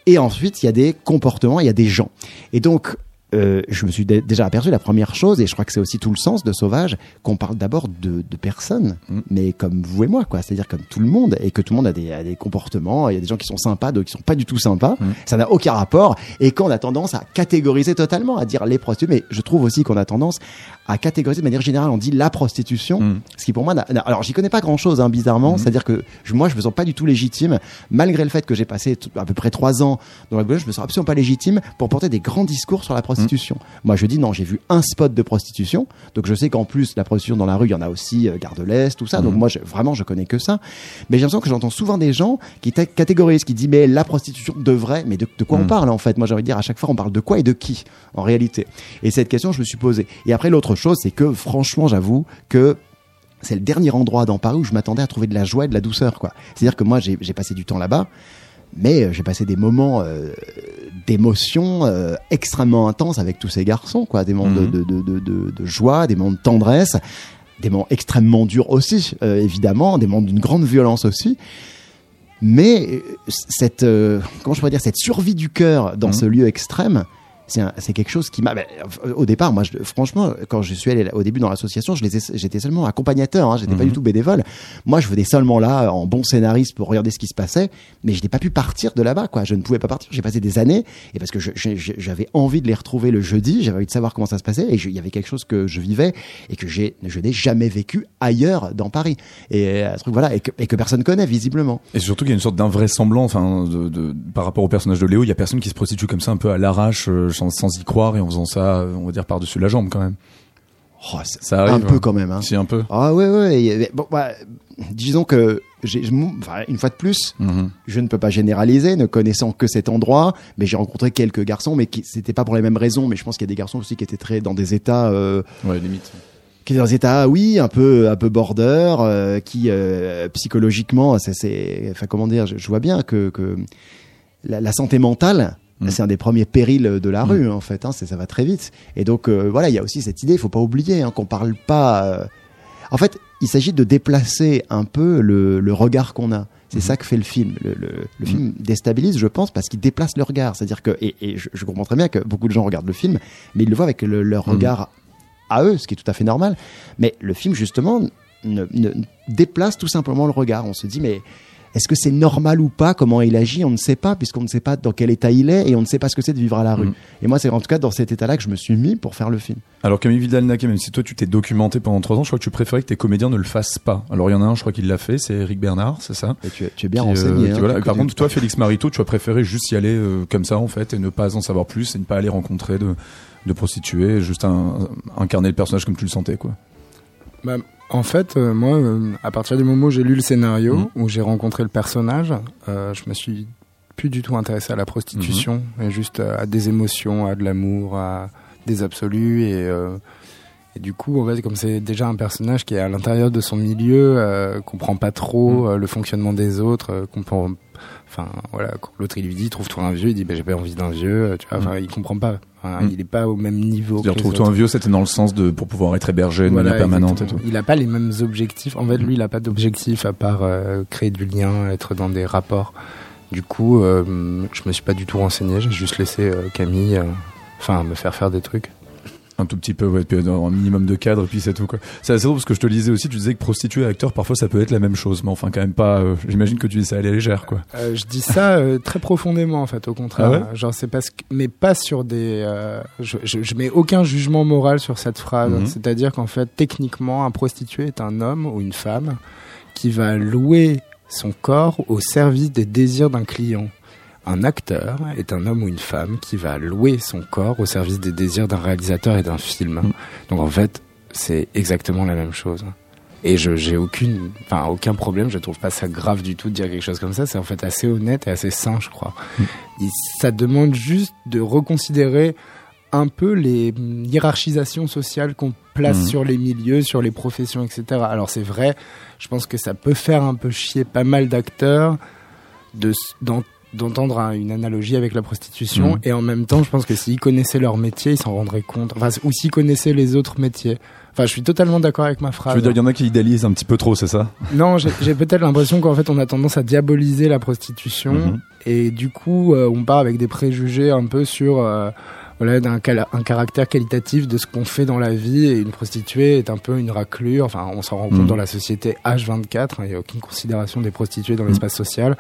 Et ensuite, il y a des comportements, il y a des gens. Et donc, euh, je me suis dé- déjà aperçu la première chose, et je crois que c'est aussi tout le sens de Sauvage, qu'on parle d'abord de, de personnes, Mm. mais comme vous et moi, quoi. C'est-à-dire comme tout le monde, et que tout le monde a des, a des comportements. Il y a des gens qui sont sympas, d'autres qui sont pas du tout sympas. Mm. Ça n'a aucun rapport. Et qu'on a tendance à catégoriser totalement, à dire les prostituées, mais je trouve aussi qu'on a tendance à catégoriser de manière générale. On dit la prostitution, Mm. ce qui pour moi, alors j'y connais pas grand-chose, hein, bizarrement. C'est-à-dire que je- moi, je me sens pas du tout légitime, malgré le fait que j'ai passé à peu près trois ans dans la Boulogne, je me sens absolument pas légitime pour porter des grands discours sur la prostitution. Moi, je dis non, j'ai vu un spot de prostitution, donc je sais qu'en plus la prostitution dans la rue, il y en a aussi euh, Gare de l'Est, tout ça. Donc Mhm. moi, je, vraiment, je connais que ça. Mais j'ai l'impression que j'entends souvent des gens qui catégorisent, qui disent mais la prostitution devrait, mais de, de quoi on Mhm. parle en fait? Moi, j'ai envie de dire à chaque fois, on parle de quoi et de qui en réalité? Et cette question, je me suis posée. Et après, l'autre chose, c'est que franchement, j'avoue que c'est le dernier endroit dans Paris où je m'attendais à trouver de la joie et de la douceur. quoi. C'est-à-dire que moi, j'ai j'ai passé du temps là-bas, mais euh, j'ai passé des moments euh, d'émotion euh, extrêmement intenses avec tous ces garçons, quoi. Des moments de, Mhm. de, de, de, de- joie, des moments de tendresse, des moments extrêmement durs aussi, euh, évidemment, des moments d'une grande violence aussi. Mais euh, cette, comment je pourrais dire, cette survie du cœur dans Mhm. ce lieu extrême, c'est quelque chose qui m'a. ben, au départ, moi, je- franchement, quand je suis allé au début dans l'association, j'étais seulement accompagnateur, hein, j'étais pas Mhm. du tout bénévole. Moi, je venais seulement là en bon scénariste pour regarder ce qui se passait, mais je n'ai pas pu partir de là-bas, quoi. Je ne pouvais pas partir. J'ai passé des années, et parce que j'avais envie de les retrouver le jeudi, j'avais envie de savoir comment ça se passait, et il y avait quelque chose que je vivais et que j'ai, je n'ai jamais vécu ailleurs dans Paris, et un truc voilà, et que, et que personne connaît visiblement. Et surtout qu'il y a une sorte d'invraisemblance enfin, de, de- par rapport au personnage de Léo. Il y a personne qui se prostitue comme ça un peu à l'arrache, euh, sans, sans y croire et en faisant ça, on va dire par-dessus la jambe quand même. Oh, Ça un arrive. peu quand même. Hein. Si un peu. Ah ouais ouais. Bon, bah, disons que enfin, une fois de plus, Mhm. je ne peux pas généraliser, ne connaissant que cet endroit, mais j'ai rencontré quelques garçons, mais qui c'était pas pour les mêmes raisons. Mais je pense qu'il y a des garçons aussi qui étaient très dans des états, euh, Ouais, limite. qui étaient dans des états, oui, un peu, un peu border, euh, qui euh, psychologiquement, c'est, c'est, enfin comment dire, je, je vois bien que, que la, la santé mentale. Mm. C'est un des premiers périls de la Mm. rue, en fait. Hein, ça va très vite. Et donc, euh, voilà, il y a aussi cette idée, il faut pas oublier, hein, qu'on parle pas. euh, En fait, il s'agit de déplacer un peu le, le regard qu'on a. C'est Mhm. ça que fait le film. Le, le- le film déstabilise, je pense, parce qu'il déplace le regard. C'est-à-dire que, et, et je, je comprends très bien que beaucoup de gens regardent le film, mais ils le voient avec le- leur regard à eux, ce qui est tout à fait normal. Mais le film, justement, ne, ne- déplace tout simplement le regard. On se dit, mais est-ce que c'est normal ou pas? Comment il agit? On ne sait pas, puisqu'on ne sait pas dans quel état il est et on ne sait pas ce que c'est de vivre à la rue. Mhm. Et moi, c'est en tout cas dans cet état-là que je me suis mis pour faire le film. Alors Camille Vidal-Naquet, même si toi tu t'es documenté pendant trois ans, je crois que tu préférais que tes comédiens ne le fassent pas. Alors il y en a un, je crois qu'il l'a fait, c'est Eric Bernard, c'est ça? Et tu, es- tu es bien Qui, euh, renseigné. qui, hein, voilà. Par contre, toi, Félix Marito, tu as préféré juste y aller euh, comme ça, en fait, et ne pas en savoir plus, et ne pas aller rencontrer de, de prostituées, juste un, incarner le personnage comme tu le sentais, quoi. Bah, en fait, euh, moi, euh, à partir du moment où j'ai lu le scénario, Mhm. où j'ai rencontré le personnage, euh, je me suis plus du tout intéressé à la prostitution, Mhm. et juste à, à des émotions, à de l'amour, à des absolus. Et, euh, et du coup, en fait, comme c'est déjà un personnage qui est à l'intérieur de son milieu, euh, comprend pas trop Mhm. euh, le fonctionnement des autres, euh, comprend. Enfin, voilà, quand l'autre il lui dit trouve-toi un vieux, il dit bah, j'ai pas envie d'un vieux, euh, tu vois. Enfin, il comprend pas. Enfin, Mhm. Il est pas au même niveau. que C'est-à-dire, les trouve-toi un vieux, c'était dans le sens de pour pouvoir être hébergé de manière permanente et tout. Il n'a pas les mêmes objectifs. En fait, lui, il a pas d'objectif à part euh, créer du lien, être dans des rapports. Du coup, euh, je me suis pas du tout renseigné. J'ai juste laissé euh, Camille, euh, enfin, me faire faire des trucs. Un tout petit peu, ouais, puis un minimum de cadre, et puis c'est tout, quoi. C'est assez drôle parce que je te lisais aussi, tu disais que prostituée et acteur, parfois ça peut être la même chose, mais enfin, quand même pas, euh, j'imagine que tu dis ça à la légère, quoi. Euh, je dis ça euh, très profondément, en fait, au contraire. Ah Genre, c'est parce que, mais pas sur des. je, je, je mets aucun jugement moral sur cette phrase. Mhm. C'est-à-dire qu'en fait, techniquement, un prostitué est un homme ou une femme qui va louer son corps au service des désirs d'un client. Un acteur est un homme ou une femme qui va louer son corps au service des désirs d'un réalisateur et d'un film. Mhm. Donc en fait, c'est exactement la même chose. Et je j'ai aucune, enfin aucun problème. Je trouve pas ça grave du tout de dire quelque chose comme ça. C'est en fait assez honnête et assez sain, je crois. Et ça demande juste de reconsidérer un peu les hiérarchisations sociales qu'on place Mhm. sur les milieux, sur les professions, etc. Alors c'est vrai, je pense que ça peut faire un peu chier pas mal d'acteurs de d'entendre un- une analogie avec la prostitution Mhm. et en même temps je pense que s'ils connaissaient leur métier ils s'en rendraient compte enfin ou s'ils connaissaient les autres métiers enfin je suis totalement d'accord avec ma phrase veux dire, il y en a qui idéalisent un petit peu trop, c'est ça? non, j'ai peut-être l'impression qu'en fait on a tendance à diaboliser la prostitution Mhm. et du coup euh, on part avec des préjugés un peu sur euh, voilà d'un un caractère qualitatif de ce qu'on fait dans la vie et une prostituée est un peu une raclure. Enfin, on s'en rend compte Mhm. dans la société H24. hein, Il n'y a aucune considération des prostituées dans Mhm. l'espace social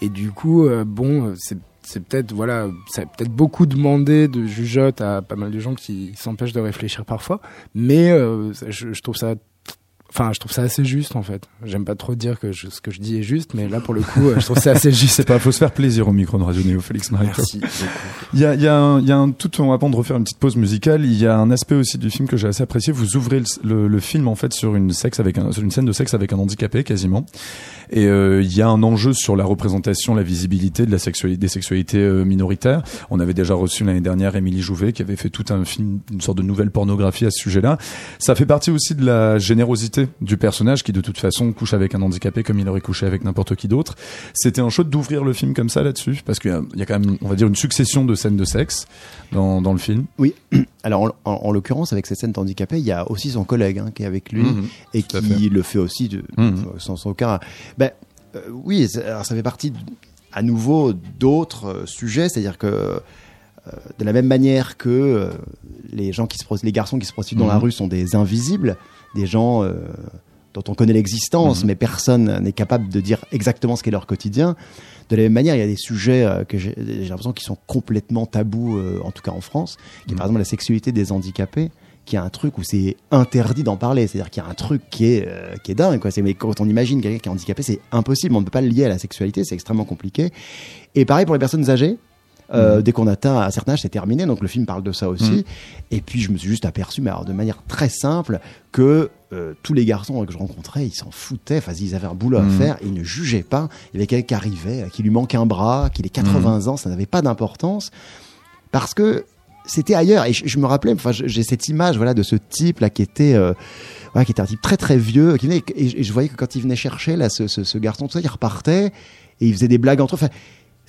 et du coup euh, bon c'est c'est peut-être voilà, c'est peut-être beaucoup demandé de jugeote à pas mal de gens qui s'empêchent de réfléchir parfois, mais euh, je, je trouve ça Enfin, je trouve ça assez juste en fait. J'aime pas trop dire que je- ce que je dis est juste, mais là pour le coup, euh, je trouve ça assez juste. C'est pas, faut se faire plaisir au micro de Radio Néo, Félix Marie. Merci. Il y a, il y a un, il y a un tout, avant de refaire une petite pause musicale, il y a un aspect aussi du film que j'ai assez apprécié. Vous ouvrez le, le- le film en fait sur une sexe avec un, sur une scène de sexe avec un handicapé quasiment. Et euh, il y a un enjeu sur la représentation, la visibilité de la sexualité, des sexualités euh, minoritaires. On avait déjà reçu l'année dernière Émilie Jouvet qui avait fait tout un film, une sorte de nouvelle pornographie à ce sujet-là. Ça fait partie aussi de la générosité du personnage qui de toute façon couche avec un handicapé comme il aurait couché avec n'importe qui d'autre. C'était un choix d'ouvrir le film comme ça là-dessus parce qu'il y a- il y a quand même, on va dire, une succession de scènes de sexe dans, dans le film. Oui. Alors, en, en- en l'occurrence, avec cette scène handicapée, il y a aussi son collègue hein, qui est avec lui Mhm. et qui le fait aussi de, Mhm. sans, sans aucun. Ben, euh, oui, alors ça fait partie, de- à nouveau, d'autres euh, sujets, c'est-à-dire que euh, de la même manière que les gens qui se, les garçons qui se prostituent dans la Mhm. rue sont des invisibles, des gens euh, dont on connaît l'existence, Mhm. mais personne n'est capable de dire exactement ce qu'est leur quotidien. De la même manière, il y a des sujets euh, que j'ai l'impression qui sont complètement tabous, euh, en tout cas en France, qui est par exemple la sexualité des handicapés, qui a un truc où c'est interdit d'en parler. C'est-à-dire qu'il y a un truc qui est, euh, qui est dingue. Quoi. C'est- Mais quand on imagine quelqu'un qui est handicapé, c'est impossible. On ne peut pas le lier à la sexualité, c'est extrêmement compliqué. Et pareil pour les personnes âgées. Euh, Dès qu'on atteint un certain âge, c'est terminé. Donc le film parle de ça aussi. Mhm. Et puis je me suis juste aperçu, mais alors de manière très simple, que euh, tous les garçons que je rencontrais, ils s'en foutaient. Enfin, ils avaient un boulot à Mhm. faire. Ils ne jugeaient pas. Il y avait quelqu'un qui arrivait, qui lui manque un bras, qu'il ait 80 ans, ça n'avait pas d'importance parce que c'était ailleurs. Et je, je me rappelais, enfin, j'ai cette image, voilà, de ce type là qui était, euh, qui était un type très très vieux, qui venait, et, je- et je voyais que quand il venait chercher là, ce, ce, ce garçon, tout ça, il repartait et il faisait des blagues entre eux. Enfin,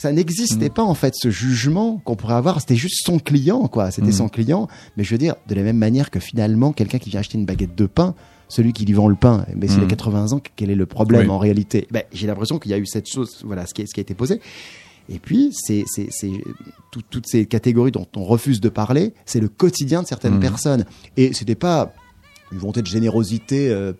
ça n'existait pas en fait ce jugement qu'on pourrait avoir. C'était juste son client, quoi. C'était Mhm. son client. Mais je veux dire, de la même manière que finalement, quelqu'un qui vient acheter une baguette de pain, celui qui lui vend le pain, mais s'il a Mhm. 80 ans, quel est le problème Oui. en réalité? Ben, J'ai l'impression qu'il y a eu cette chose, voilà, ce qui, est- ce qui a été posé. Et puis, c'est c'est- c'est tout- toutes ces catégories dont on refuse de parler, c'est le quotidien de certaines personnes. Et c'était pas une volonté de générosité euh,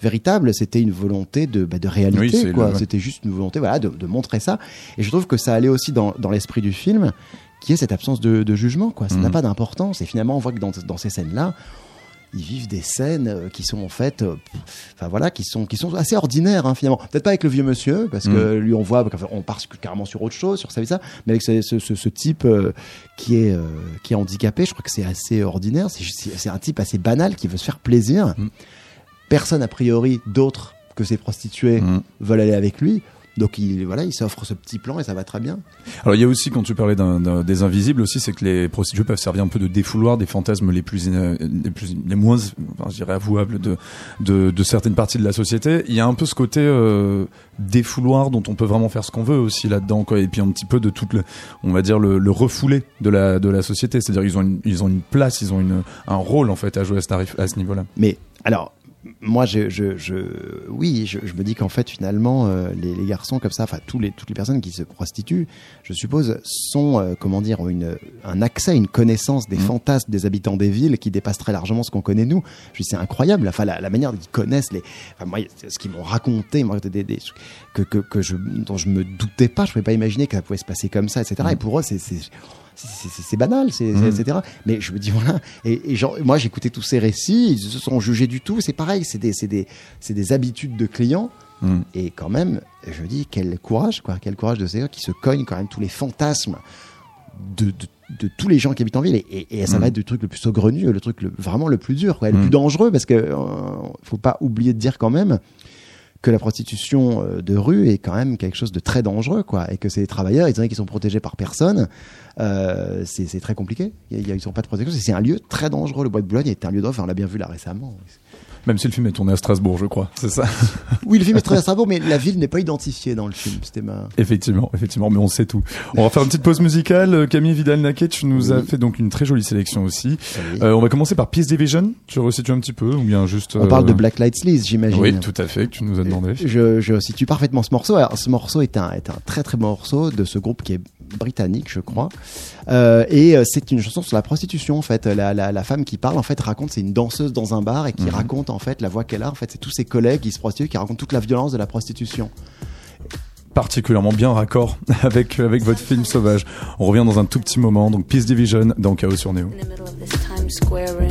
véritable, c'était une volonté de, bah, de réalité. quoi. C'était juste une volonté voilà, de, de montrer ça. Et je trouve que ça allait aussi dans, dans l'esprit du film, qui est cette absence de, de jugement. Quoi. Ça n'a Mhm. pas d'importance. Et finalement, on voit que dans, dans ces scènes-là, ils vivent des scènes euh, qui sont en fait, euh, enfin voilà, qui sont qui sont assez ordinaires hein, finalement. Peut-être pas avec le vieux monsieur parce que lui on voit, on part carrément sur autre chose, sur ça et ça, mais avec ce, ce, ce- ce type euh, qui est qui est handicapé, je crois que c'est assez ordinaire. C'est un type assez banal qui veut se faire plaisir. Mm. Personne a priori d'autres que ces prostituées Mm. veulent aller avec lui. Donc il voilà, il s'offre ce petit plan et ça va très bien. Alors il y a aussi quand tu parlais des invisibles aussi, c'est que les prostituées peuvent servir un peu de défouloir des fantasmes les plus ina- les plus les moins enfin, je dirais avouables de, de de certaines parties de la société. Il y a un peu ce côté euh, défouloir dont on peut vraiment faire ce qu'on veut aussi là-dedans quoi. Et puis un petit peu de toute le on va dire le, le refoulé de la de la société. C'est-à-dire ils ont une, ils ont une place, ils ont une un rôle en fait à jouer à ce à ce niveau-là. Mais alors, moi, je, je, je oui, je, je me dis qu'en fait, finalement, euh, les, les garçons comme ça, enfin, tous les, toutes les personnes qui se prostituent, je suppose, sont, euh, comment dire, ont une, un accès, une connaissance des fantasmes des habitants des villes qui dépasse très largement ce qu'on connaît nous. Je dis, c'est incroyable, enfin, la, la manière dont ils connaissent les, enfin, moi, ce qu'ils m'ont raconté, moi, des, des- que, que, que je, dont je me doutais pas, je pouvais pas imaginer que ça pouvait se passer comme ça, etc. Et pour eux, c'est, c'est, banal, c'est, c'est- etc. Mais je me dis voilà. Et, et genre, moi, j'écoutais tous ces récits, ils se sont jugés du tout. C'est pareil, c'est des, des, des habitudes de clients. Mm. Et quand même, je me dis quel courage, quoi, quel courage de ces gars qui se cognent quand même tous les fantasmes de, de, de tous les gens qui habitent en ville. Et, et- et ça Mm. va être le truc le plus saugrenu, le truc le- vraiment le plus dur, quoi, le Mm. plus dangereux, parce que euh, faut pas oublier de dire quand même que la prostitution euh, de rue est quand même quelque chose de très dangereux, quoi, et que ces travailleurs, étant donné qu'ils sont protégés par personne, euh, c'est très compliqué. Ils n'ont pas de protection. C'est un lieu très dangereux. Le bois de Boulogne est un lieu d'offre. On l'a bien vu là récemment. Même si le film est tourné à Strasbourg, je crois. C'est ça. Oui, le film est très à Strasbourg, mais la ville n'est pas identifiée dans le film. C'était ma. Effectivement, effectivement, mais on sait tout. On va faire une petite pause musicale. Euh, Camille Vidal-Naquet, tu nous as Oui. fait donc une très jolie sélection aussi. Oui. Euh, on va commencer par Peace Division. Tu resitues un petit peu ou bien juste On euh, parle de Black Light Sleaze, j'imagine. Oui, tout à fait, que tu nous as demandé. Je, je situe parfaitement ce morceau. Alors, ce morceau est un, est un très très bon morceau de ce groupe qui est britannique, je crois. Euh, et euh, c'est une chanson sur la prostitution, en fait. La, la, la femme qui parle, en fait, raconte, c'est une danseuse dans un bar et qui Mhm. raconte, en fait, la voix qu'elle a. En fait, c'est tous ses collègues qui se prostituent, qui racontent toute la violence de la prostitution. Particulièrement bien raccord avec avec votre film Sauvage. On revient dans un tout petit moment. Donc Peace Division dans Chaos sur Neo. in the middle of this Times Square room,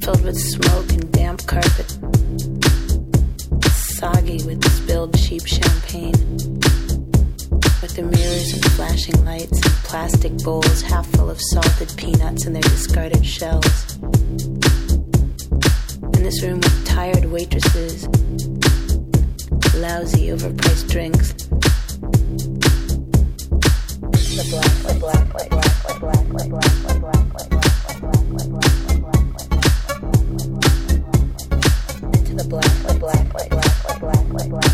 filled with smoke and damp carpet, soggy with spilled cheap champagne, with the mirrors and flashing lights and plastic bowls half full of salted peanuts and their discarded shells. This room with tired waitresses, lousy overpriced drinks. The black, black, black, black, black, black, black, black, black, black, black, to the black, black, black, black, black, black, black, black, black, black,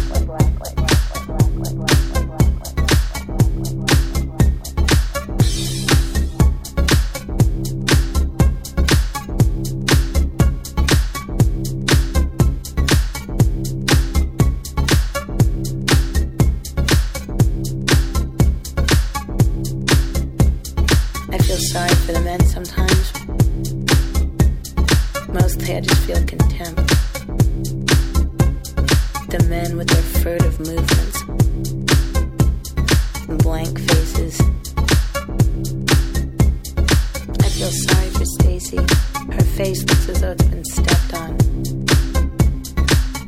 feel contempt. The men with their furtive movements blank faces. I feel sorry for Stacy. Her face looks as though it's been stepped on.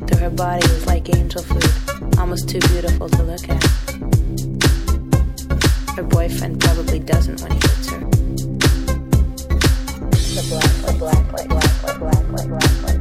Though her body is like angel food, almost too beautiful to look at. Her boyfriend probably doesn't when he hits her. The black, black, black, black, Franklin.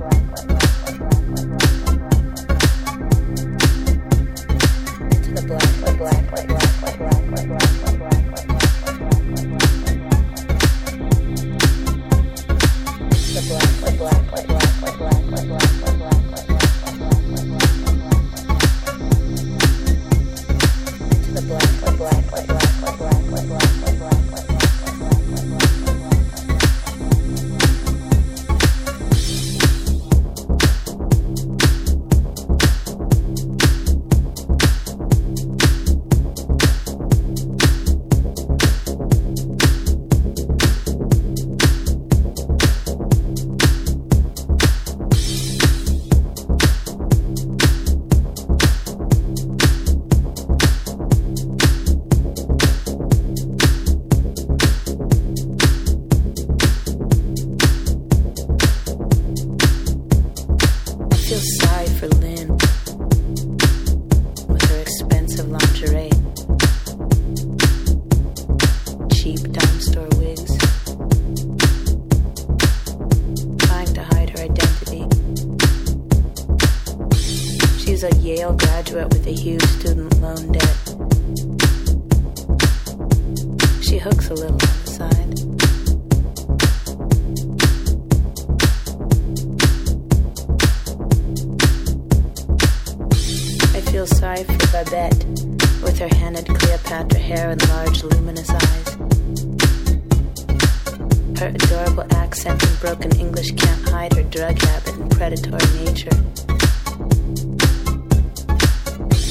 adorable accent and broken English can't hide her drug habit and predatory nature.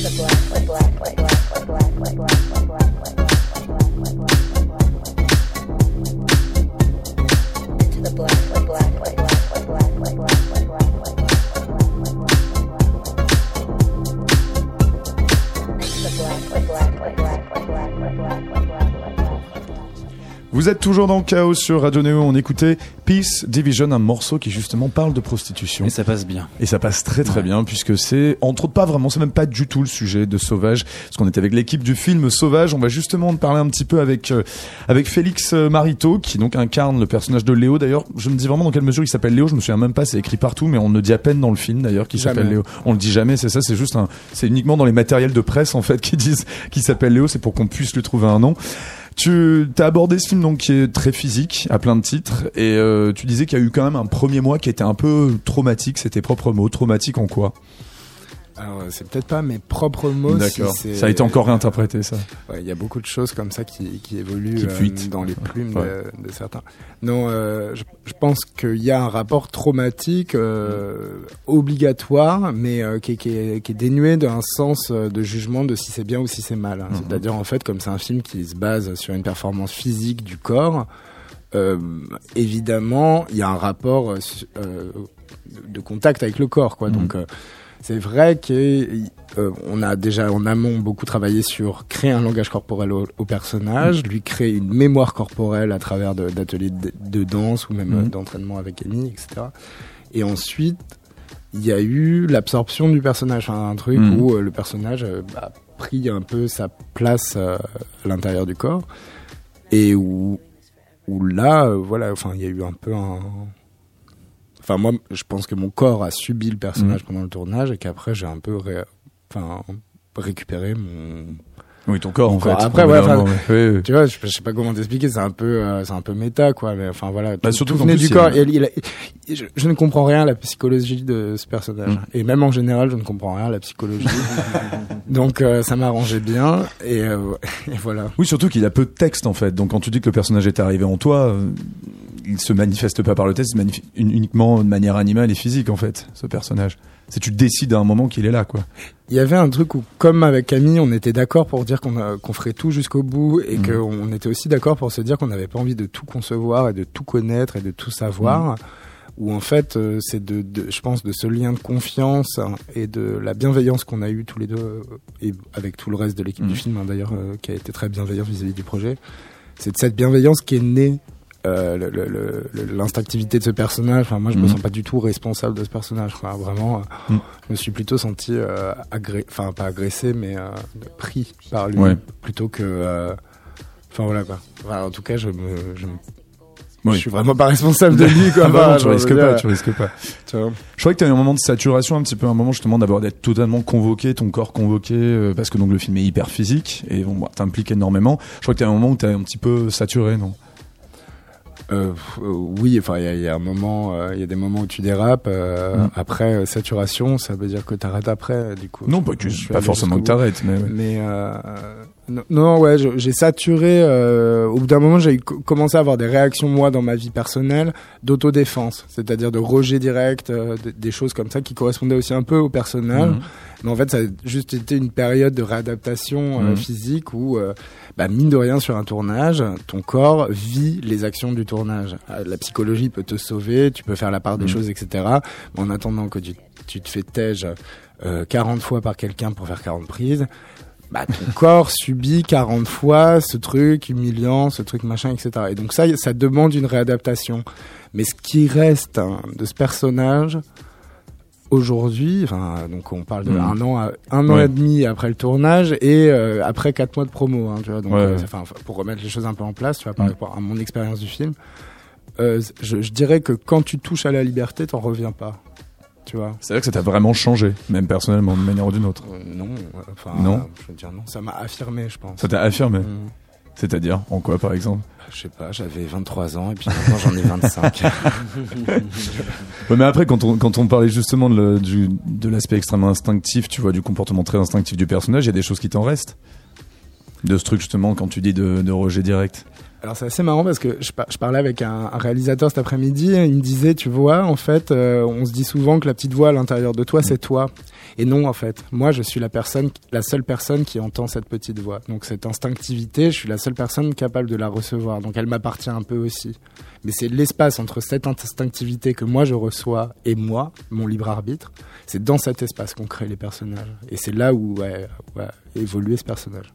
The black, the black, the black, the black, the black, the black. the black, the black, black, black, black, black, black, black, black, black, Vous êtes toujours dans Chaos sur Radio Néo. On écoutait Peace Division, un morceau qui justement parle de prostitution. Et ça passe bien. Et ça passe très très Ouais. bien puisque c'est entre autres pas vraiment, c'est même pas du tout le sujet de Sauvage. Parce qu'on était avec l'équipe du film Sauvage. On va justement parler un petit peu avec euh, avec Félix euh, Marito qui donc incarne le personnage de Léo. D'ailleurs, je me dis vraiment dans quelle mesure il s'appelle Léo. Je me souviens même pas. C'est écrit partout, mais on ne dit à peine dans le film d'ailleurs qu'il s'appelle Léo. On le dit jamais. C'est ça. C'est juste un. C'est uniquement dans les matériels de presse en fait qui disent qu'il s'appelle Léo. C'est pour qu'on puisse lui trouver un nom. Tu as abordé ce film donc qui est très physique à plein de titres et euh, tu disais qu'il y a eu quand même un premier mois qui était un peu traumatique, c'est tes propres mots. Traumatique en quoi? Alors, euh, c'est peut-être pas mes propres mots. D'accord. si ça a été encore réinterprété ça. Ouais, il y a beaucoup de choses comme ça qui, qui évoluent Qui euh, dans les plumes Ouais. de, de certains. Non, euh, je, je pense qu'il y a un rapport traumatique euh, obligatoire, mais euh, qui, est, qui, est, qui est dénué d'un sens de jugement de si c'est bien ou si c'est mal. hein. Mhm. C'est-à-dire en fait, comme c'est un film qui se base sur une performance physique du corps, euh, évidemment, il y a un rapport de contact avec le corps, quoi. Mhm. Donc euh, c'est vrai qu'on a déjà en amont beaucoup travaillé sur créer un langage corporel au, au personnage, lui créer une mémoire corporelle à travers d'ateliers de, de danse ou même euh, Mhm. d'entraînement avec Amy, etc. Et ensuite, il y a eu l'absorption du personnage, enfin, un truc Mhm. où euh, le personnage euh, a pris un peu sa place euh, à l'intérieur du corps et où, où là, euh, voilà, enfin, il y a eu un peu un. Enfin, moi, je pense que mon corps a subi le personnage pendant le tournage et qu'après, j'ai un peu ré- enfin, récupéré mon. Oui, ton corps en Encore. fait. Après, ouais, enfin, ouais. Oui, oui. Tu vois, je, je sais pas comment t'expliquer, c'est un peu, euh, c'est un peu méta, quoi. Mais enfin voilà, Bah, tout, surtout tout venait du corps. Et il- il a- je, je ne comprends rien à la psychologie de ce personnage. Mm. Et même en général, je ne comprends rien à la psychologie. Donc euh, ça m'arrangeait bien. Et, euh, et voilà. Oui, surtout qu'il a peu de texte en fait. Donc quand tu dis que le personnage est arrivé en toi, euh, il se manifeste pas par le texte, il se manifeste uniquement de manière animale et physique en fait, ce personnage. C'est tu décides à un moment qu'il est là quoi. Il y avait un truc où, comme avec Camille, on était d'accord pour dire qu'on ferait tout jusqu'au bout et Mhm. qu'on était aussi d'accord pour se dire qu'on n'avait pas envie de tout concevoir et de tout connaître et de tout savoir. Où en fait, euh, c'est de, de, je pense, de ce lien de confiance et de la bienveillance qu'on a eu tous les deux euh, et avec tout le reste de l'équipe du film hein, d'ailleurs, euh, qui a été très bienveillant vis-à-vis du projet. C'est de cette bienveillance qui est née. Euh, l'instinctivité de ce personnage enfin moi je me Mhm. sens pas du tout responsable de ce personnage vraiment euh, Mhm. je me suis plutôt senti euh, agré enfin pas agressé mais euh, pris par lui Ouais. plutôt que enfin voilà quoi Enfin, en tout cas je me je, me- Oui. je suis vraiment pas responsable de lui quoi Ah bah non, tu risques pas, tu risques pas. tu. Je crois que tu as eu un moment de saturation un petit peu, un moment justement d'avoir d'être totalement convoqué, ton corps convoqué, euh, parce que donc le film est hyper physique et bon, bah, t'implique énormément. Je crois que tu as un moment où tu un petit peu saturé, non? Euh, euh, oui, enfin, il y y a un moment, euh, il y a des moments où tu dérapes. euh, Mm. Après, euh, saturation, ça veut dire que t'arrêtes après, du coup. Non, pas, que, Je suis pas forcément que t'arrêtes, mais ouais. Mais euh, non, non, ouais, j'ai saturé. euh, au bout d'un moment, j'ai co- commencé à avoir des réactions moi dans ma vie personnelle d'autodéfense, c'est-à-dire de rejet direct, euh, de- des choses comme ça qui correspondaient aussi un peu au personnage. Mhm. Mais en fait, ça a juste été une période de réadaptation euh, Mhm. physique où, euh, bah, mine de rien, sur un tournage, ton corps vit les actions du tournage. Euh, La psychologie peut te sauver, tu peux faire la part des Mhm. choses, etc. Mais en attendant que tu, tu te fais tège euh, 40 fois par quelqu'un pour faire 40 prises, bah, ton corps subit 40 fois ce truc humiliant, ce truc machin, etc. Et donc ça, ça demande une réadaptation. Mais ce qui reste hein, de ce personnage aujourd'hui, enfin, donc on parle de Mhm. un an, à- un an et demi après le tournage et euh, après quatre mois de promo, hein, tu vois. Donc, Ouais, euh, ouais. pour remettre les choses un peu en place, tu vois, par Mhm. rapport à mon expérience du film, euh, je, je dirais que quand tu touches à la liberté, t'en reviens pas. Tu vois. C'est-à-dire que ça t'a vraiment changé, même personnellement, d'une manière ou d'une autre. Euh, non, enfin, Non. euh, je veux dire non, ça m'a affirmé, je pense. Ça t'a affirmé. Mm. C'est-à-dire, en quoi par exemple? Je sais pas, j'avais 23 ans et puis maintenant j'en ai 25. Ouais, mais après, quand on, quand on parlait justement de, le- du, de l'aspect extrêmement instinctif, tu vois, du comportement très instinctif du personnage, il y a des choses qui t'en restent? De ce truc, justement, quand tu dis de, de rejet direct? Alors c'est assez marrant parce que je, par- je parlais avec un, un réalisateur cet après-midi, il me disait, tu vois, en fait, euh, on se dit souvent que la petite voix à l'intérieur de toi, c'est toi. Et non, en fait, moi, je suis la personne, la seule personne qui entend cette petite voix. Donc cette instinctivité, je suis la seule personne capable de la recevoir. Donc elle m'appartient un peu aussi. Mais c'est l'espace entre cette instinctivité que moi je reçois et moi, mon libre arbitre. C'est dans cet espace qu'on crée les personnages. Et c'est là où ouais, ouais, évoluer ce personnage.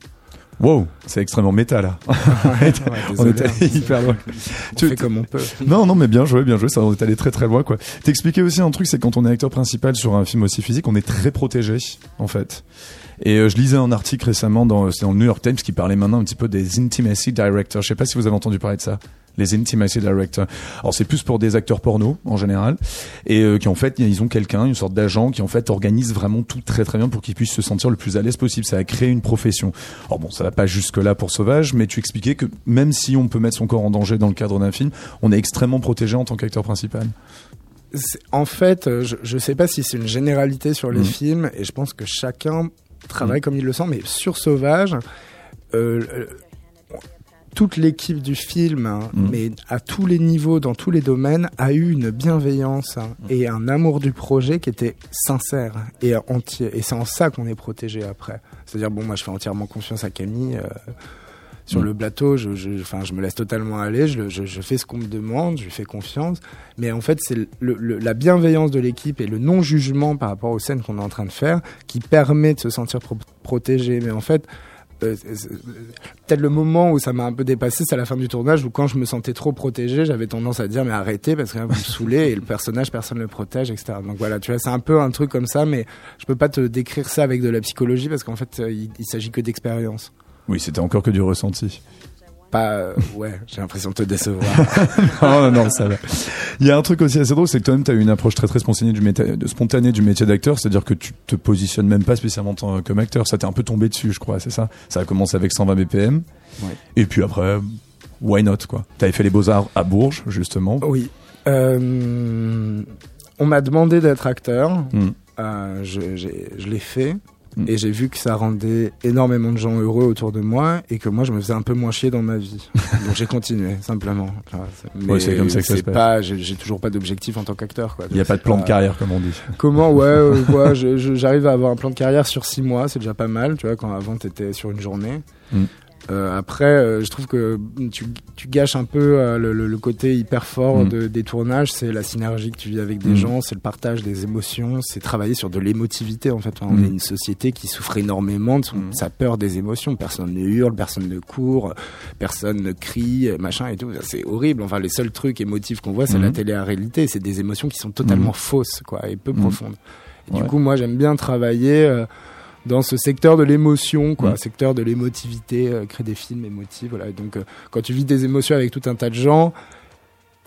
Wow, c'est extrêmement méta là. Ouais, on est allé hein, hyper loin. On Tu- fait comme on peut. Non, non, mais bien joué, bien joué. Ça, on est allé très très loin, quoi. T'expliquais aussi un truc, c'est quand on est acteur principal sur un film aussi physique, on est très protégé, en fait. Et euh, je lisais un article récemment dans, dans le New York Times qui parlait maintenant un petit peu des intimacy directors. Je sais pas si vous avez entendu parler de ça. Les intimacy directors. Alors c'est plus pour des acteurs porno en général et euh, qui en fait ils ont quelqu'un, une sorte d'agent qui en fait organise vraiment tout très très bien pour qu'ils puissent se sentir le plus à l'aise possible. Ça a créé une profession. Alors bon, ça va pas jusque là pour Sauvage, mais tu expliquais que même si on peut mettre son corps en danger dans le cadre d'un film, on est extrêmement protégé en tant qu'acteur principal. En fait, euh, je, je sais pas si c'est une généralité sur les Mhm. films, et je pense que chacun travaille comme il le sent, mais sur Sauvage, euh, euh, toute l'équipe du film, hein, Mhm. mais à tous les niveaux, dans tous les domaines, a eu une bienveillance hein, et un amour du projet qui était sincère et entier. Et c'est en ça qu'on est protégé après. C'est-à-dire, bon, moi, je fais entièrement confiance à Camille. euh, sur Mhm. le plateau, je, je, enfin, je me laisse totalement aller, je, je, je fais ce qu'on me demande, je lui fais confiance. Mais en fait, c'est le, le- la bienveillance de l'équipe et le non-jugement par rapport aux scènes qu'on est en train de faire qui permet de se sentir pro- protégé. Mais en fait, peut-être le moment où ça m'a un peu dépassé, c'est à la fin du tournage où quand je me sentais trop protégé, j'avais tendance à dire mais arrêtez parce que là, vous me saoulez et le personnage personne ne le protège, etc. Donc voilà, tu vois, c'est un peu un truc comme ça, mais je peux pas te décrire ça avec de la psychologie parce qu'en fait, euh, il, il s'agit que d'expérience. Oui, c'était encore que du ressenti. Pas, euh, ouais, j'ai l'impression de te décevoir. non, non, non, ça va. Il y a un truc aussi assez drôle, c'est que toi-même, tu as une approche très très spontanée du, méta- de spontanée du métier d'acteur, c'est-à-dire que tu te positionnes même pas spécialement comme acteur. Ça t'est un peu tombé dessus, je crois, c'est ça? Ça a commencé avec 120 BPM. Ouais. Et puis après, why not, quoi? T'avais fait les beaux-arts à Bourges, justement. Oui. Euh, on m'a demandé d'être acteur. Mm. Euh, je l'ai fait. Mm. Et j'ai vu que ça rendait énormément de gens heureux autour de moi et que moi je me faisais un peu moins chier dans ma vie. Donc j'ai continué simplement. Enfin, c'est- mais Ouais, c'est comme ça que ça se passe. pas, j'ai, toujours pas d'objectif en tant qu'acteur. Il n'y a pas de plan de carrière, comme on dit. Comment Ouais, euh, ouais, j'arrive à avoir un plan de carrière sur six mois, c'est déjà pas mal. Tu vois, quand avant t'étais sur une journée. Mm. Euh, après, euh, je trouve que tu, tu gâches un peu euh, le, le- le côté hyper fort Mm. de, des tournages. C'est la synergie que tu vis avec des Mm. gens, c'est le partage des émotions, c'est travailler sur de l'émotivité en fait. On Mm. est une société qui souffre énormément de son, sa peur des émotions. Personne ne hurle, personne ne court, personne ne crie, machin et tout. C'est horrible. Enfin, les seuls trucs émotifs qu'on voit, c'est la télé-réalité. C'est des émotions qui sont totalement fausses, quoi, et peu profondes. Et Du coup, moi, j'aime bien travailler euh, dans ce secteur de l'émotion, quoi, Mm. secteur de l'émotivité, euh, créer des films émotifs, voilà. Et donc, euh, quand tu vis des émotions avec tout un tas de gens,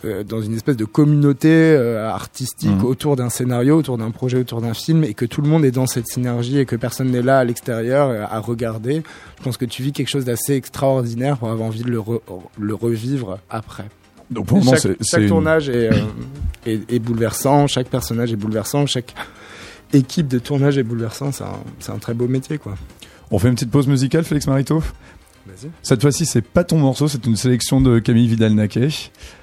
euh, dans une espèce de communauté euh, artistique Mm. autour d'un scénario, autour d'un projet, autour d'un film, et que tout le monde est dans cette synergie et que personne n'est là à l'extérieur à regarder, je pense que tu vis quelque chose d'assez extraordinaire pour avoir envie de le, re- le revivre après. Donc pour chaque, c'est- chaque tournage est, est, est bouleversant, chaque personnage est bouleversant, chaque équipe de tournage est bouleversant. C'est un, c'est un très beau métier, quoi. On fait une petite pause musicale, Félix Marito Vas-y. Cette fois-ci, c'est pas ton morceau, c'est une sélection de Camille Vidal-Naquet.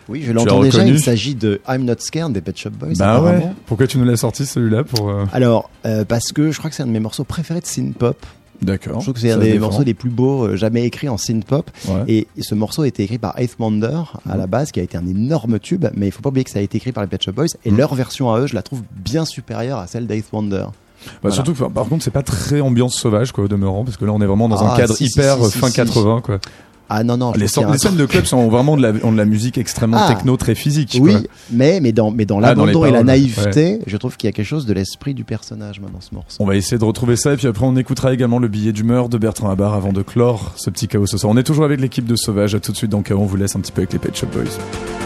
Oui, je l'entends déjà. Il s'agit de I'm Not Scared des Pet Shop Boys. Bah ouais. Pourquoi tu nous l'as sorti celui-là pour euh, Alors, euh, parce que je crois que c'est un de mes morceaux préférés de synth pop. D'accord. Je trouve que c'est un des défend. morceaux les plus beaux euh, jamais écrits en synth pop. Ouais. Et ce morceau a été écrit par Eighth Wonder à la base, qui a été un énorme tube. Mais il faut pas oublier que ça a été écrit par les Pet Shop Boys. Et leur version à eux, je la trouve bien supérieure à celle d'Eighth Wonder. Bah, Voilà. Surtout que, par contre, c'est pas très ambiance sauvage, quoi, au demeurant, parce que là, on est vraiment dans un Ah, cadre si, hyper si, si, fin si. 80, quoi. Ah non, non. Les, scènes- un les scènes de club sont vraiment de la, ont de la musique extrêmement Ah. techno, très physique. Oui, quoi. mais, mais dans, mais dans Ah, l'abandon et la naïveté, je trouve qu'il y a quelque chose de l'esprit du personnage dans ce morceau. On va essayer de retrouver ça et puis après on écoutera également le billet d'humeur de Bertrand Habar avant de clore ce petit chaos ce soir. On est toujours avec l'équipe de Sauvage, à tout de suite dans Chaos, on vous laisse un petit peu avec les Pet Shop Boys.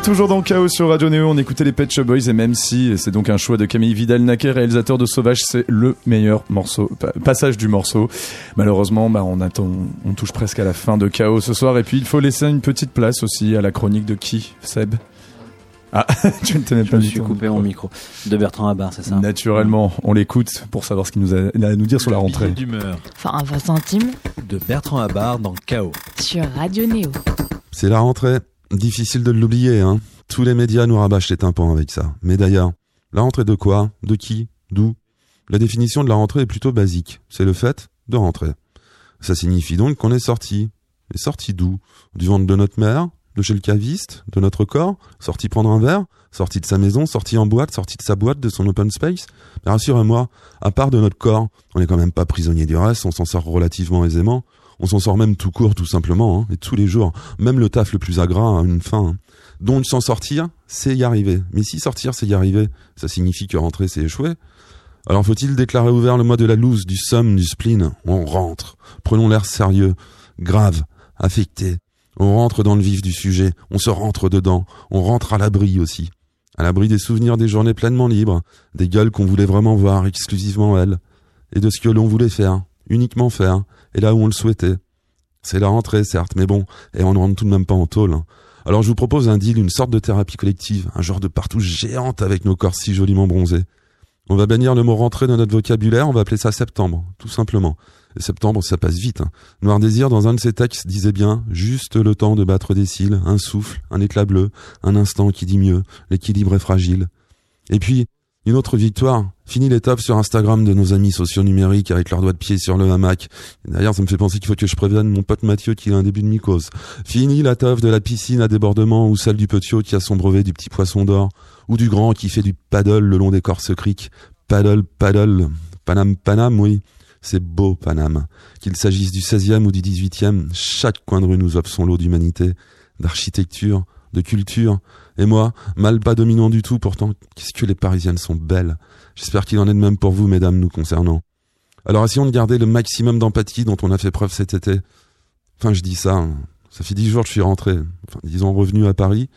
Êtes toujours dans Chaos sur Radio Néo, on écoutait les Pet Shop Boys et même si c'est donc un choix de Camille Vidal-Naquet, réalisateur de Sauvage, c'est le meilleur morceau, passage du morceau. Malheureusement, bah, on attend, on touche presque à la fin de Chaos ce soir et puis il faut laisser une petite place aussi à la chronique de qui, Seb? Ah, tu ne Je pas me du suis coupé mon micro. De Bertrand Habar, c'est ça? Naturellement, on l'écoute pour savoir ce qu'il nous a à nous dire sur la rentrée. D'humeur Enfin, 20 centimes de Bertrand Habar dans Chaos. sur Radio Néo. C'est la rentrée. Difficile de l'oublier, hein. Tous les médias nous rabâchent les tympans avec ça. Mais d'ailleurs, la rentrée de quoi? De qui? D'où? La définition de la rentrée est plutôt basique. C'est le fait de rentrer. Ça signifie donc qu'on est sorti. Et sorti d'où? Du ventre de notre mère De chez le caviste De notre corps Sorti prendre un verre Sorti de sa maison Sorti en boîte Sorti de sa boîte De son open space rassurez-moi, à part de notre corps, on n'est quand même pas prisonnier du reste, on s'en sort relativement aisément. On s'en sort même tout court, tout simplement, hein, et tous les jours. Même le taf le plus agrat a une fin. hein. Donc s'en sortir, c'est y arriver. Mais si sortir, c'est y arriver, ça signifie que rentrer, c'est échouer. Alors faut-il déclarer ouvert le mois de la loose, du somme, du spleen? On rentre. Prenons l'air sérieux, grave, affecté. On rentre dans le vif du sujet, on se rentre dedans, on rentre à l'abri aussi. À l'abri des souvenirs des journées pleinement libres, des gueules qu'on voulait vraiment voir, exclusivement elles, et de ce que l'on voulait faire, uniquement faire, et là où on le souhaitait. C'est la rentrée, certes, mais bon, et on ne rentre tout de même pas en tôle. hein. Alors je vous propose un deal, une sorte de thérapie collective, un genre de partout géante avec nos corps si joliment bronzés. On va bannir le mot rentrée de notre vocabulaire, on va appeler ça septembre, tout simplement. Et septembre, ça passe vite. hein. Noir Désir, dans un de ses textes, disait bien juste le temps de battre des cils, un souffle, un éclat bleu, un instant qui dit mieux, l'équilibre est fragile. Et puis, une autre victoire. Fini tops sur Instagram de nos amis sociaux numériques avec leurs doigts de pied sur le hamac. D'ailleurs, ça me fait penser qu'il faut que je prévienne mon pote Mathieu qui a un début de mycose. Fini la de la piscine à débordement ou celle du petiot qui a son brevet du petit poisson d'or. Ou du grand qui fait du paddle le long des corses criques. Paddle, paddle. Panam, Panam, oui. C'est beau, Panam. Qu'il s'agisse du 16e ou du 18e, chaque coin de rue nous offre son lot d'humanité, d'architecture, de culture. Et moi, mal pas dominant du tout, pourtant, qu'est-ce que les Parisiennes sont belles. J'espère qu'il en est de même pour vous, mesdames, nous concernant. Alors essayons de garder le maximum d'empathie dont on a fait preuve cet été. Enfin, je dis ça, hein. ça fait dix jours que je suis rentré, enfin, disons revenu à Paris,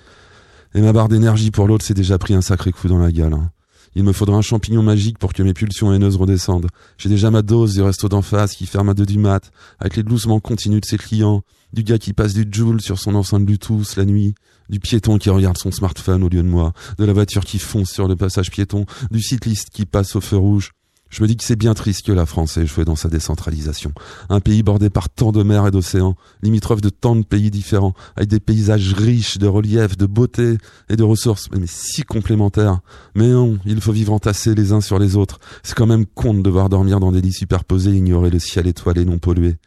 et ma barre d'énergie pour l'autre s'est déjà pris un sacré coup dans la gueule. hein. Il me faudra un champignon magique pour que mes pulsions haineuses redescendent. J'ai déjà ma dose du resto d'en face qui ferme à deux du mat, avec les gloussements continus de ses clients, du gars qui passe du joule sur son enceinte Bluetooth la nuit, du piéton qui regarde son smartphone au lieu de moi, de la voiture qui fonce sur le passage piéton, du cycliste qui passe au feu rouge. Je me dis que c'est bien triste que la France ait échoué dans sa décentralisation. Un pays bordé par tant de mers et d'océans, limitrophe de tant de pays différents, avec des paysages riches de relief, de beauté et de ressources, mais si complémentaires. Mais non, il faut vivre entassés les uns sur les autres. C'est quand même con de devoir dormir dans des lits superposés ignorer le ciel étoilé non pollué.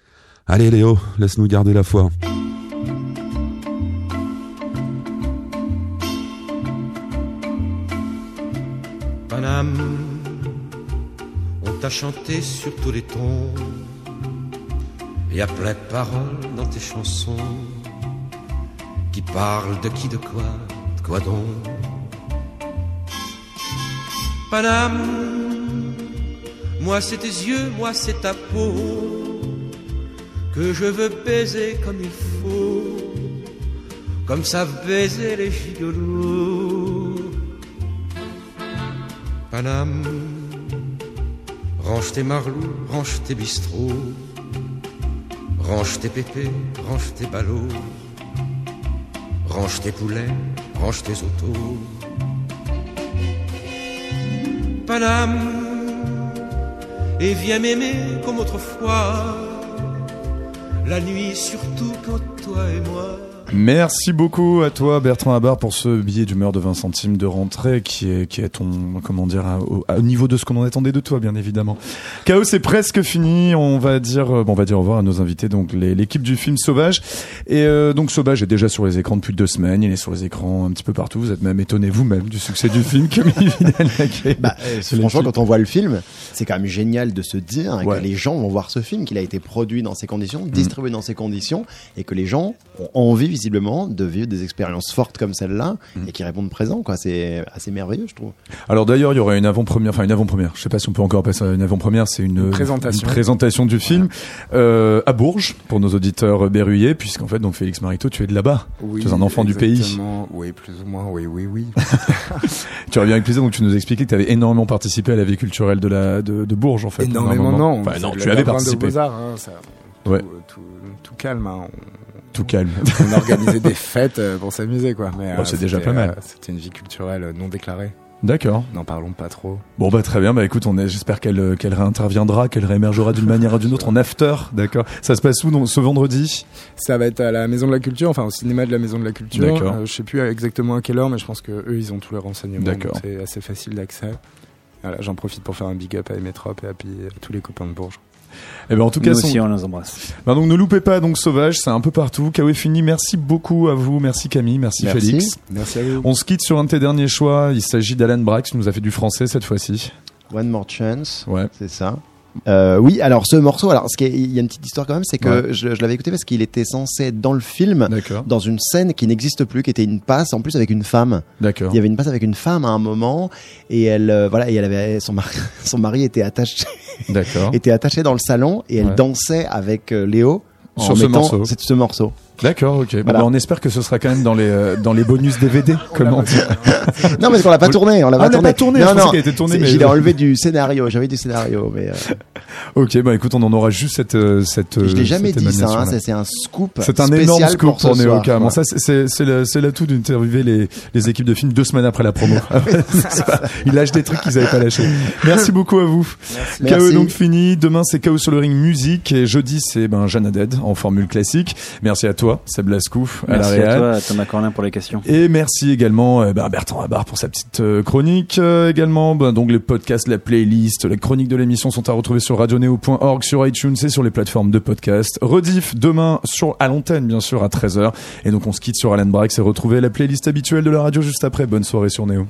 Allez Léo, laisse-nous garder la foi. On t'a chanté sur tous les tons. Et à plein de paroles dans tes chansons qui parlent de qui, de quoi, de quoi donc? Paname, moi c'est tes yeux, moi c'est ta peau que je veux baiser comme il faut, comme savent baiser les gigolos. Paname, range tes marlous, range tes bistrots, range tes pépés, range tes ballots, range tes poulets, range tes autos. Paname, et viens m'aimer comme autrefois, la nuit surtout quand toi et moi. Merci beaucoup à toi Bertrand Habar pour ce billet d'humeur de 20 centimes de rentrée qui est qui est ton comment dire au, au niveau de ce qu'on en attendait de toi bien évidemment. Chaos c'est presque fini, on va dire euh, bon, on va dire au revoir à nos invités donc l'équipe du film Sauvage et euh, donc Sauvage est déjà sur les écrans depuis deux semaines, il est sur les écrans un petit peu partout, vous êtes même étonné vous-même du succès du film Camille Vidal-Naquet. Bah, euh, franchement, quand on voit le film, c'est quand même génial de se dire Ouais. que les gens vont voir ce film, qu'il a été produit dans ces conditions, distribué dans ces conditions, et que les gens ont envie visiblement de vivre des expériences fortes comme celle-là et qui répondent présent. Quoi, c'est assez merveilleux, je trouve. Alors d'ailleurs, il y aurait une avant-première, enfin une avant-première. Je sais pas si on peut encore appeler ça une avant-première. C'est une, Une présentation. une présentation du film euh, à Bourges pour nos auditeurs berruyers, puisqu'en fait, donc Félix Marito, tu es de là-bas. Oui, tu es un enfant du pays. exactement. Oui, plus ou moins. Oui, oui, oui. Tu reviens avec plaisir. Donc tu nous expliquais que tu avais énormément participé à la vie culturelle de la de, de Bourges, en fait. Énormément, non. Enfin, non, tu avais participé. Hein, ça- tout, Ouais. tout, tout calme. hein. Tout calme. On, organisait des fêtes euh, pour s'amuser, quoi. Mais Bon, euh, c'est déjà pas mal. euh, C'était une vie culturelle non déclarée. D'accord. N'en parlons pas trop. Bon bah très bien. Bah écoute, on est. J'espère qu'elle qu'elle réinterviendra, qu'elle réémergera d'une manière ou d'une autre en after. D'accord. Ça se passe où donc ce vendredi? Ça va être à la Maison de la Culture, enfin au cinéma de la Maison de la Culture. D'accord. Euh, je sais plus exactement à quelle heure, mais je pense que eux, ils ont tous les renseignements. D'accord. C'est assez facile d'accès. Voilà, j'en profite pour faire un big up à Emetrop et à, à tous les copains de Bourges. Eh ben en tout cas, Nous son- aussi, on les embrasse. Bah donc ne loupez pas donc Sauvage, c'est un peu partout. Kawe fini. Merci beaucoup à vous, merci Camille, merci, Merci. Félix. Merci à vous. On se quitte sur un de tes derniers choix. Il s'agit d'Alan Brax, qui nous a fait du français cette fois-ci. One More Chance, Ouais. c'est ça. Euh, oui, alors ce morceau, alors ce qui est- il y a une petite histoire quand même, c'est que Ouais. je, je l'avais écouté parce qu'il était censé être dans le film, dans une scène qui n'existe plus, qui était une passe en plus avec une femme. D'accord. Il y avait une passe avec une femme à un moment et elle, euh, voilà, et elle avait son mari, son mari était attaché, était attaché dans le salon et elle Ouais. dansait avec euh, Léo en Sur ce mettant morceau. c'est ce morceau. D'accord, ok. Bon, bah, on espère que ce sera quand même dans les euh, dans les bonus DVD. Comment Non, parce qu'on l'a pas tourné, on l'a Ah, pas pas tourné, Non, je non, tournée, mais- je l'ai enlevé du scénario. J'avais du scénario, mais euh, Ok, bah écoute, on en aura juste cette euh, cette. je euh, l'ai jamais cette dit ça. hein, ça, c'est un scoop. C'est un énorme scoop pour Néo soir, carrément. quoi. Ça, c'est- c'est l'atout d'interviewer les les équipes de films deux semaines après la promo. C'est ça. Ils lâchent des trucs qu'ils avaient pas lâchés. Merci beaucoup à vous. KO Merci. donc fini. Demain c'est KO sur le ring musique et jeudi c'est ben Jeanne en formule classique. Merci à toi, Seb Lascouf à la Merci à toi, Thomas Corlin, pour les questions. Et merci également euh, bah, Bertrand Abar pour sa petite euh, chronique. Euh, également, bah, donc les podcasts, la playlist, les chroniques de l'émission sont à retrouver sur radioneo.org, sur iTunes et sur les plateformes de podcast. Rediff demain sur à l'antenne bien sûr à 13h. Et donc on se quitte sur Alan Brax et retrouver la playlist habituelle de la radio juste après. Bonne soirée sur Néo.